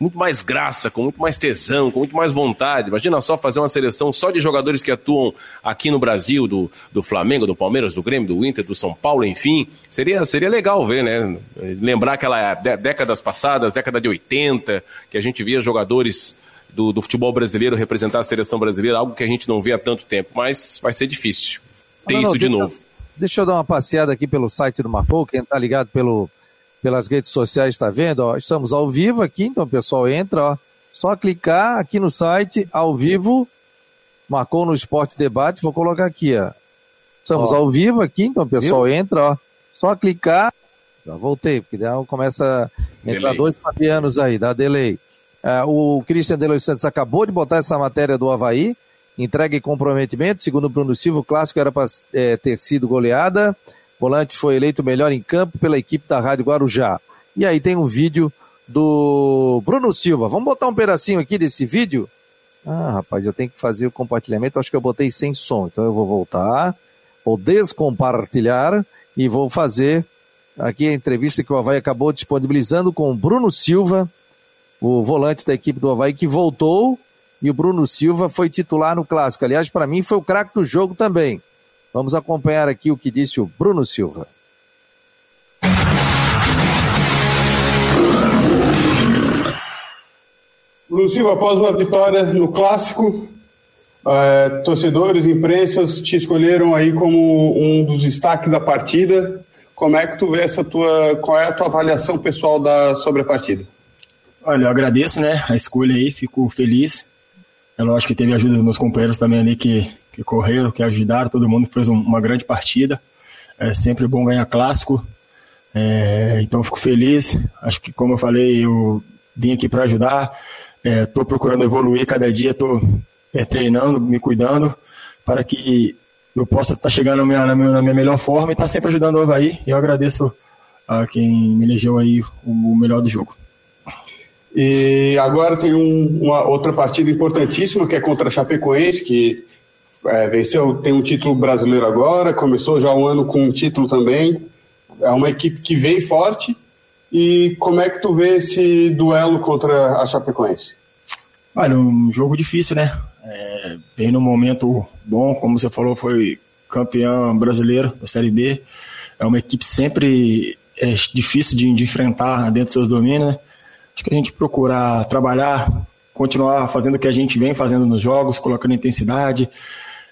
muito mais graça, com muito mais tesão, com muito mais vontade. Imagina só fazer uma seleção só de jogadores que atuam aqui no Brasil, do, do Flamengo, do Palmeiras, do Grêmio, do Inter, do São Paulo, enfim. Seria, seria legal ver, né? Lembrar aquela décadas passadas, década de 80, que a gente via jogadores do, do futebol brasileiro representar a seleção brasileira, algo que a gente não vê há tanto tempo, mas vai ser difícil ter não, não, isso de deixa, novo. Deixa eu dar uma passeada aqui pelo site do Marcou, quem está ligado pelo pelas redes sociais está vendo, ó, estamos ao vivo aqui, então o pessoal entra, ó, só clicar aqui no site, ao vivo, marcou no Esporte Debate, vou colocar aqui, ó. Estamos ó. ao vivo aqui, então o pessoal Viu? entra, ó, só clicar, já voltei, porque começa a entrar delay. dois fabianos aí, dá delay. É, o Christian de Los Santos acabou de botar essa matéria do Havaí, entrega e comprometimento, segundo o Bruno Silva, o clássico era para é, ter sido goleada, Volante foi eleito melhor em campo pela equipe da Rádio Guarujá. E aí tem um vídeo do Bruno Silva. Vamos botar um pedacinho aqui desse vídeo? Ah, rapaz, eu tenho que fazer o compartilhamento. Acho que eu botei sem som. Então eu vou voltar, vou descompartilhar e vou fazer aqui a entrevista que o Havaí acabou disponibilizando com o Bruno Silva, o volante da equipe do Havaí, que voltou. E o Bruno Silva foi titular no clássico. Aliás, para mim foi o craque do jogo também. Vamos acompanhar aqui o que disse o Bruno Silva. Bruno Silva, após uma vitória no clássico, é, torcedores, imprensas te escolheram aí como um dos destaques da partida. Como é que tu vê essa tua, qual é a tua avaliação pessoal da, sobre a partida? Olha, eu agradeço, né, a escolha aí, fico feliz. É lógico que teve a ajuda dos meus companheiros também ali que que correram, que ajudaram, todo mundo fez uma grande partida. É sempre bom ganhar clássico. É, então fico feliz. Acho que, como eu falei, eu vim aqui para ajudar. Estou é, procurando evoluir cada dia, estou é, treinando, me cuidando, para que eu possa estar tá chegando na minha, na minha, na minha melhor forma e estar tá sempre ajudando o Havaí. Eu agradeço a quem me elegeu aí o melhor do jogo. E agora tem um, uma outra partida importantíssima que é contra a Chapecoense, que é, venceu, tem um título brasileiro agora, começou já um ano com um título também. É uma equipe que vem forte. E como é que tu vê esse duelo contra a Chapecoense? Olha, um jogo difícil, né? É, bem no momento bom, como você falou, foi campeão brasileiro da Série B. É uma equipe sempre é, difícil de, de enfrentar dentro dos seus domínios, né? Acho que a gente procura trabalhar, continuar fazendo o que a gente vem fazendo nos jogos, colocando intensidade,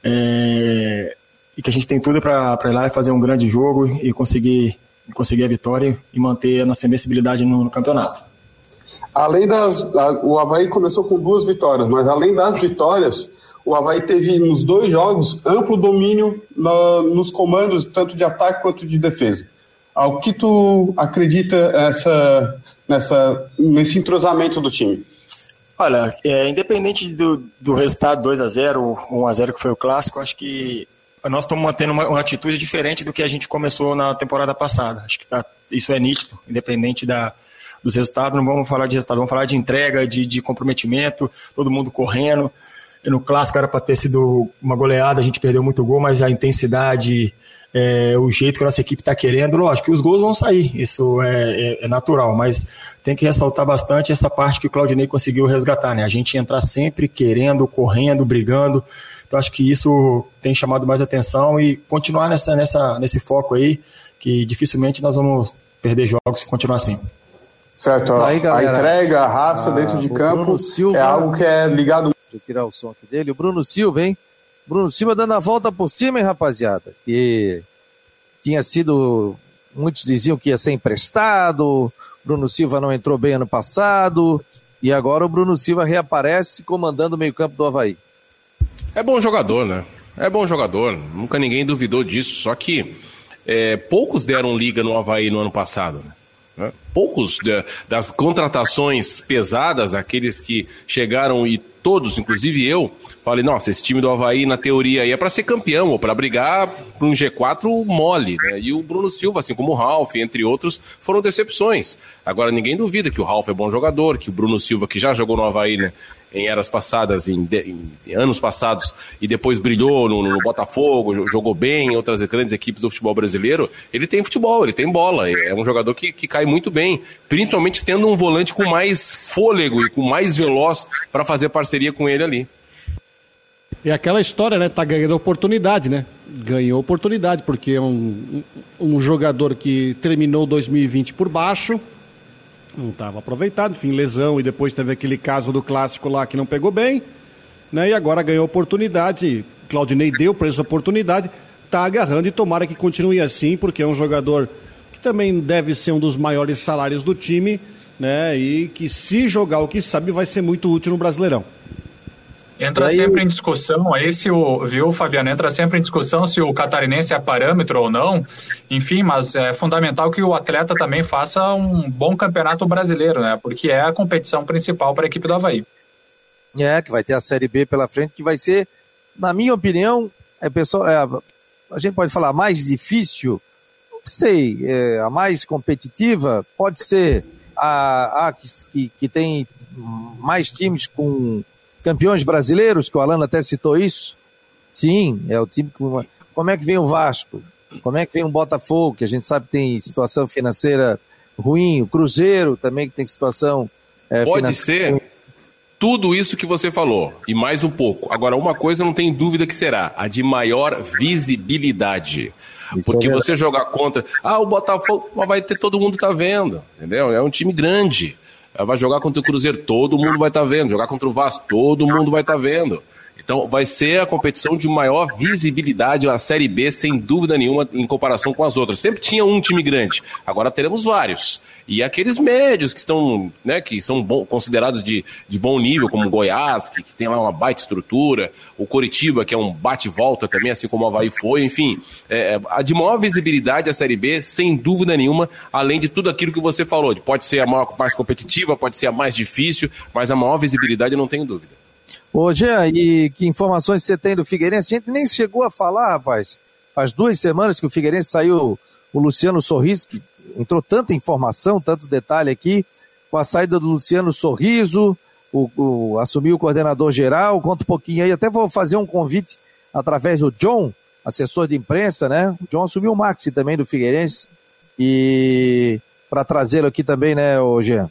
é, e que a gente tem tudo para ir lá e fazer um grande jogo e conseguir, conseguir a vitória e manter a nossa invencibilidade no, no campeonato. Além das. o Havaí começou com duas vitórias, mas além das vitórias, o Havaí teve nos dois jogos amplo domínio no, nos comandos, tanto de ataque quanto de defesa. Ao que tu acredita essa, nessa, nesse entrosamento do time? Olha, é, independente do, do resultado 2 a 0 1 a 0 que foi o clássico, acho que nós estamos mantendo uma, uma, atitude diferente do que a gente começou na temporada passada. Acho que tá, isso é nítido, independente da, dos resultados. Não vamos falar de resultado, vamos falar de entrega, de, de comprometimento, todo mundo correndo. E no clássico era para ter sido uma goleada, a gente perdeu muito gol, mas a intensidade, é, o jeito que a nossa equipe está querendo, lógico que os gols vão sair, isso é, é, é, natural, mas tem que ressaltar bastante essa parte que o Claudinei conseguiu resgatar, né? A gente entrar sempre querendo, correndo, brigando. Então acho que isso tem chamado mais atenção e continuar nessa, nessa, nesse foco aí, que dificilmente nós vamos perder jogos se continuar assim. Certo, aí, a entrega, a raça ah, dentro de campo Silva, é algo que é ligado. Deixa eu tirar o som aqui dele. O Bruno Silva, hein? Bruno Silva dando a volta por cima, hein, rapaziada? Que tinha sido. Muitos diziam que ia ser emprestado. Bruno Silva não entrou bem ano passado. E agora o Bruno Silva reaparece comandando o meio-campo do Havaí. É bom jogador, né? É bom jogador. Nunca ninguém duvidou disso. Só que é, poucos deram liga no Havaí no ano passado. Né? Poucos das contratações pesadas, aqueles que chegaram e todos, inclusive eu, falei: nossa, esse time do Havaí, na teoria, aí é para ser campeão ou para brigar para um G4 mole. Né? E o Bruno Silva, assim como o Ralf, entre outros, foram decepções. Agora, ninguém duvida que o Ralf é bom jogador, que o Bruno Silva, que já jogou no Havaí, né, em eras passadas, em, em, em anos passados, e depois brilhou no, no, Botafogo, jogou bem em outras grandes equipes do futebol brasileiro, ele tem futebol, ele tem bola, é um jogador que, que cai muito bem, principalmente tendo um volante com mais fôlego e com mais veloz para fazer parceria com ele ali. E aquela história, né? Tá ganhando oportunidade, né? Ganhou oportunidade, porque é um, um jogador que terminou 2020 por baixo, não estava aproveitado, enfim, lesão, e depois teve aquele caso do clássico lá que não pegou bem, né? E agora ganhou oportunidade, Claudinei deu para essa oportunidade, está agarrando e tomara que continue assim, porque é um jogador que também deve ser um dos maiores salários do time, né? E que se jogar o que sabe vai ser muito útil no Brasileirão. Entra aí... sempre em discussão aí se o, viu, Fabiano, entra sempre em discussão se o catarinense é parâmetro ou não. Enfim, mas é fundamental que o atleta também faça um bom campeonato brasileiro, né? Porque é a competição principal para a equipe do Havaí. É, que vai ter a Série B pela frente, que vai ser, na minha opinião, é, pessoal, é, a gente pode falar mais difícil, não sei, é, a mais competitiva, pode ser a, a que, que, que tem mais times com campeões brasileiros, que o Alano até citou isso. Sim, é o time. Como é que vem o Vasco? Como é que vem o Botafogo, que a gente sabe que tem situação financeira ruim, o Cruzeiro também que tem situação. É, Pode financeira... ser tudo isso que você falou, e mais um pouco. Agora, uma coisa não tem dúvida que será a de maior visibilidade. Isso Porque é você jogar contra. Ah, o Botafogo vai ter todo mundo tá vendo, entendeu? É um time grande vai jogar contra o Cruzeiro, todo mundo vai estar tá vendo. Jogar contra o Vasco, todo mundo vai estar tá vendo. Então vai ser a competição de maior visibilidade, a Série B, sem dúvida nenhuma, em comparação com as outras. Sempre tinha um time grande, agora teremos vários. E aqueles médios que estão, né, que são bom, considerados de, de bom nível, como Goiás, que, que, tem lá uma baita estrutura, o Coritiba, que é um bate-volta também, assim como o Havaí foi, enfim. É, é, a de maior visibilidade a Série B, sem dúvida nenhuma, além de tudo aquilo que você falou. Pode ser a maior, mais competitiva, pode ser a mais difícil, mas a maior visibilidade eu não tenho dúvida. Ô, Jean, e que informações você tem do Figueirense? A gente nem chegou a falar, rapaz. Faz duas semanas que o Figueirense saiu o Luciano Sorriso, que entrou tanta informação, tanto detalhe aqui, com a saída do Luciano Sorriso, o, o, assumiu o coordenador geral. Conta um pouquinho aí, até vou fazer um convite através do John, assessor de imprensa, né? O John assumiu o marketing também do Figueirense. E para trazê-lo aqui também, né, o Jean?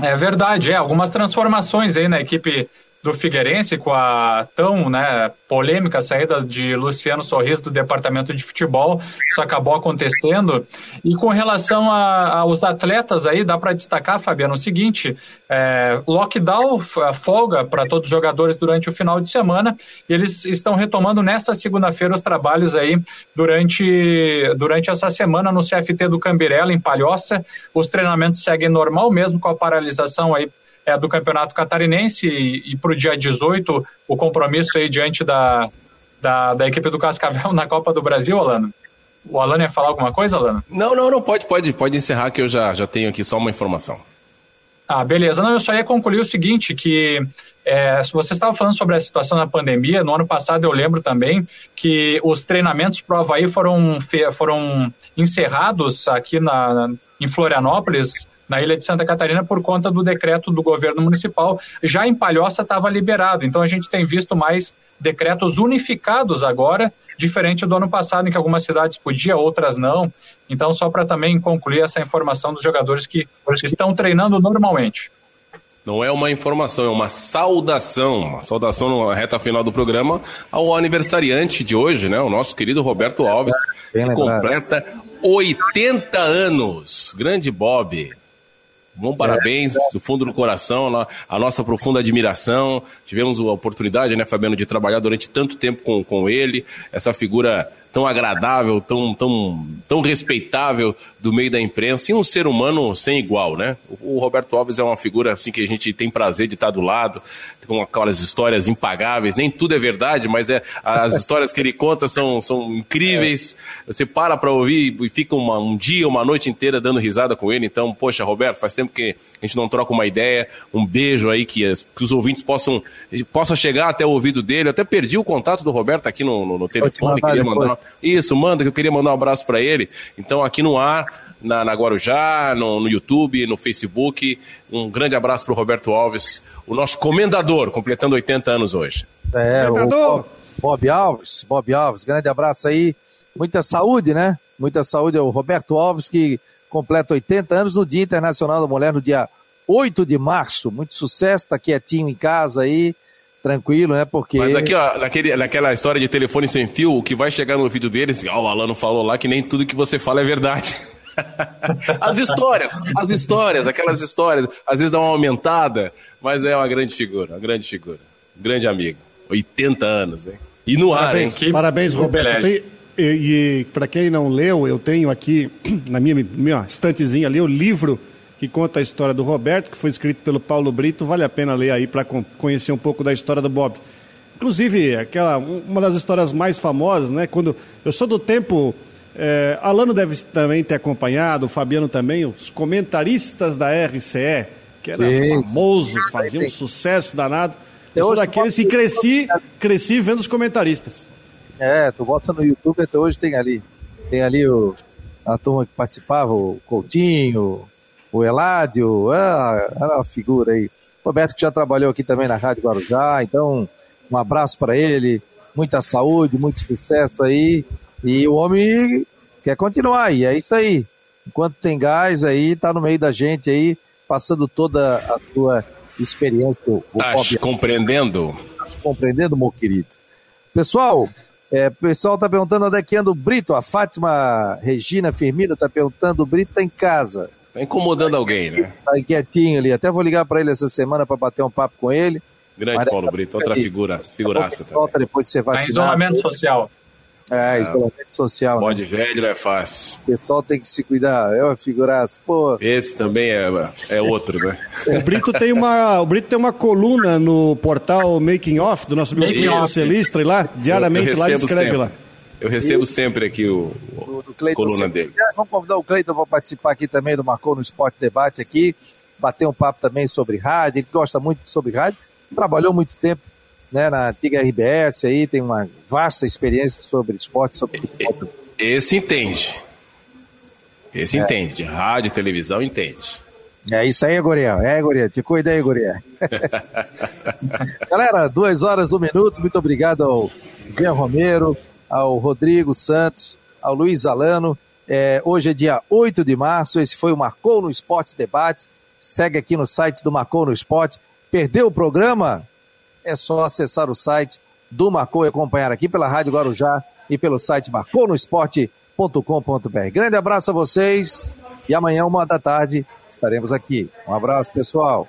É verdade, é. Algumas transformações aí na equipe do Figueirense com a tão né, polêmica saída de Luciano Sorriso do departamento de futebol, isso acabou acontecendo. E com relação aos atletas aí, dá para destacar, Fabiano, o seguinte: é, lockdown, folga para todos os jogadores durante o final de semana, eles estão retomando nesta segunda-feira os trabalhos aí durante, durante essa semana no CFT do Cambirela, em Palhoça. Os treinamentos seguem normal, mesmo com a paralisação aí é, do Campeonato Catarinense e, e para o dia 18 o compromisso aí diante da, da, da, equipe do Cascavel na Copa do Brasil, Alano. O Alano ia falar alguma coisa, Alano? Não, não, não, pode, pode, pode encerrar que eu já, já tenho aqui só uma informação. Ah, beleza. Não, eu só ia concluir o seguinte, que é, você estava falando sobre a situação da pandemia, no ano passado eu lembro também que os treinamentos para o Havaí foram, foram encerrados aqui na, em Florianópolis na ilha de Santa Catarina por conta do decreto do governo municipal. Já em Palhoça estava liberado, então a gente tem visto mais decretos unificados agora, diferente do ano passado, em que algumas cidades podiam, outras não. Então, só para também concluir essa informação dos jogadores que estão treinando normalmente. Não é uma informação, é uma saudação, uma saudação na reta final do programa ao aniversariante de hoje, né? O nosso querido Roberto Alves, que completa 80 anos. Grande Bob. Bom parabéns, do fundo do coração, a nossa profunda admiração. Tivemos a oportunidade, né, Fabiano, de trabalhar durante tanto tempo com, com ele, essa figura tão agradável, tão, tão, tão respeitável do meio da imprensa e um ser humano sem igual, né? O, Roberto Alves é uma figura assim que a gente tem prazer de estar do lado, com aquelas histórias impagáveis. Nem tudo é verdade, mas é as histórias que ele conta são, são incríveis. Você para para ouvir e fica uma, um dia, uma noite inteira dando risada com ele. Então, poxa, Roberto, faz tempo que a gente não troca uma ideia. Um beijo aí que, as, que os ouvintes possam, possam chegar até o ouvido dele. Eu até perdi o contato do Roberto aqui no, no, no telefone. Queria mandar, isso, manda, que eu queria mandar um abraço para ele. Então, aqui no ar, na, na Guarujá, no, no, YouTube, no Facebook. Um grande abraço para o Roberto Alves, o nosso comendador, completando 80 anos hoje. É, o Bob Alves, Bob Alves, grande abraço aí. Muita saúde, né? Muita saúde ao Roberto Alves, que completa 80 anos no Dia Internacional da Mulher, no dia 8 de março. Muito sucesso, tá quietinho em casa aí tranquilo, né? Porque. Mas aqui, ó, naquele, naquela história de telefone sem fio, o que vai chegar no ouvido deles, ó, o Alano falou lá que nem tudo que você fala é verdade. as histórias, as histórias, aquelas histórias, às vezes dá uma aumentada, mas é uma grande figura, uma grande figura. grande amigo. 80 anos, hein? E no parabéns, ar, hein? Parabéns, Roberto. E, e para quem não leu, eu tenho aqui na minha, minha estantezinha ali o livro que conta a história do Roberto, que foi escrito pelo Paulo Brito. Vale a pena ler aí para conhecer um pouco da história do Bob. Inclusive, aquela uma das histórias mais famosas, né? Quando eu sou do tempo, é, Alano deve também ter acompanhado, o Fabiano também, os comentaristas da RCE, que era Sim. famoso, fazia um sucesso danado. Eu sou daqueles que cresci, cresci vendo os comentaristas. É, tu bota no YouTube até hoje tem ali, tem ali o, a turma que participava, o Coutinho, o Eládio, ah, era uma figura aí. Roberto que já trabalhou aqui também na Rádio Guarujá, então um abraço para ele, muita saúde, muito sucesso aí. E o homem quer continuar e é isso aí. Enquanto tem gás aí, tá no meio da gente aí, passando toda a sua experiência. Tá compreendendo? Tá compreendendo, meu querido? Pessoal, é, o pessoal tá perguntando onde é que anda o Brito. A Fátima Regina Firmino tá perguntando, o Brito tá em casa. Tá incomodando alguém, né? Tá quietinho ali. Até vou ligar para ele essa semana para bater um papo com ele. Grande Paulo Brito, outra figura, figuraça também. Volta depois de ser vacinado. É isolamento social. É, isolamento social. Pode né? velho é fácil. O pessoal tem que se cuidar. É uma figuraça, pô. Esse também é, é outro, né? o Brito tem uma, o Brito tem uma coluna no portal Making Off do nosso amigo Celistre lá, diariamente eu, eu lá ele escreve sempre. lá. Eu recebo sempre aqui o, o do, coluna dele. Vamos convidar o Cleiton para participar aqui também do Marcou no Esporte Debate aqui, bater um papo também sobre rádio, ele gosta muito sobre rádio, trabalhou muito tempo né, na antiga RBS aí, tem uma vasta experiência sobre esporte, sobre futebol. Esse entende. Esse é. entende, de rádio, televisão, entende. É isso aí, Guriel. É, Guriel. Te cuida aí, Guriel. Galera, duas horas, um minuto. Muito obrigado ao Jean Romero, ao Rodrigo Santos, ao Luiz Alano. É, hoje é dia 8 de março, esse foi o Marcou no Esporte Debates. Segue aqui no site do Marcou no Esporte. Perdeu o programa? É só acessar o site do Marcou e acompanhar aqui pela Rádio Guarujá e pelo site marconosport.com.br. Grande abraço a vocês e amanhã, uma da tarde, estaremos aqui. Um abraço, pessoal.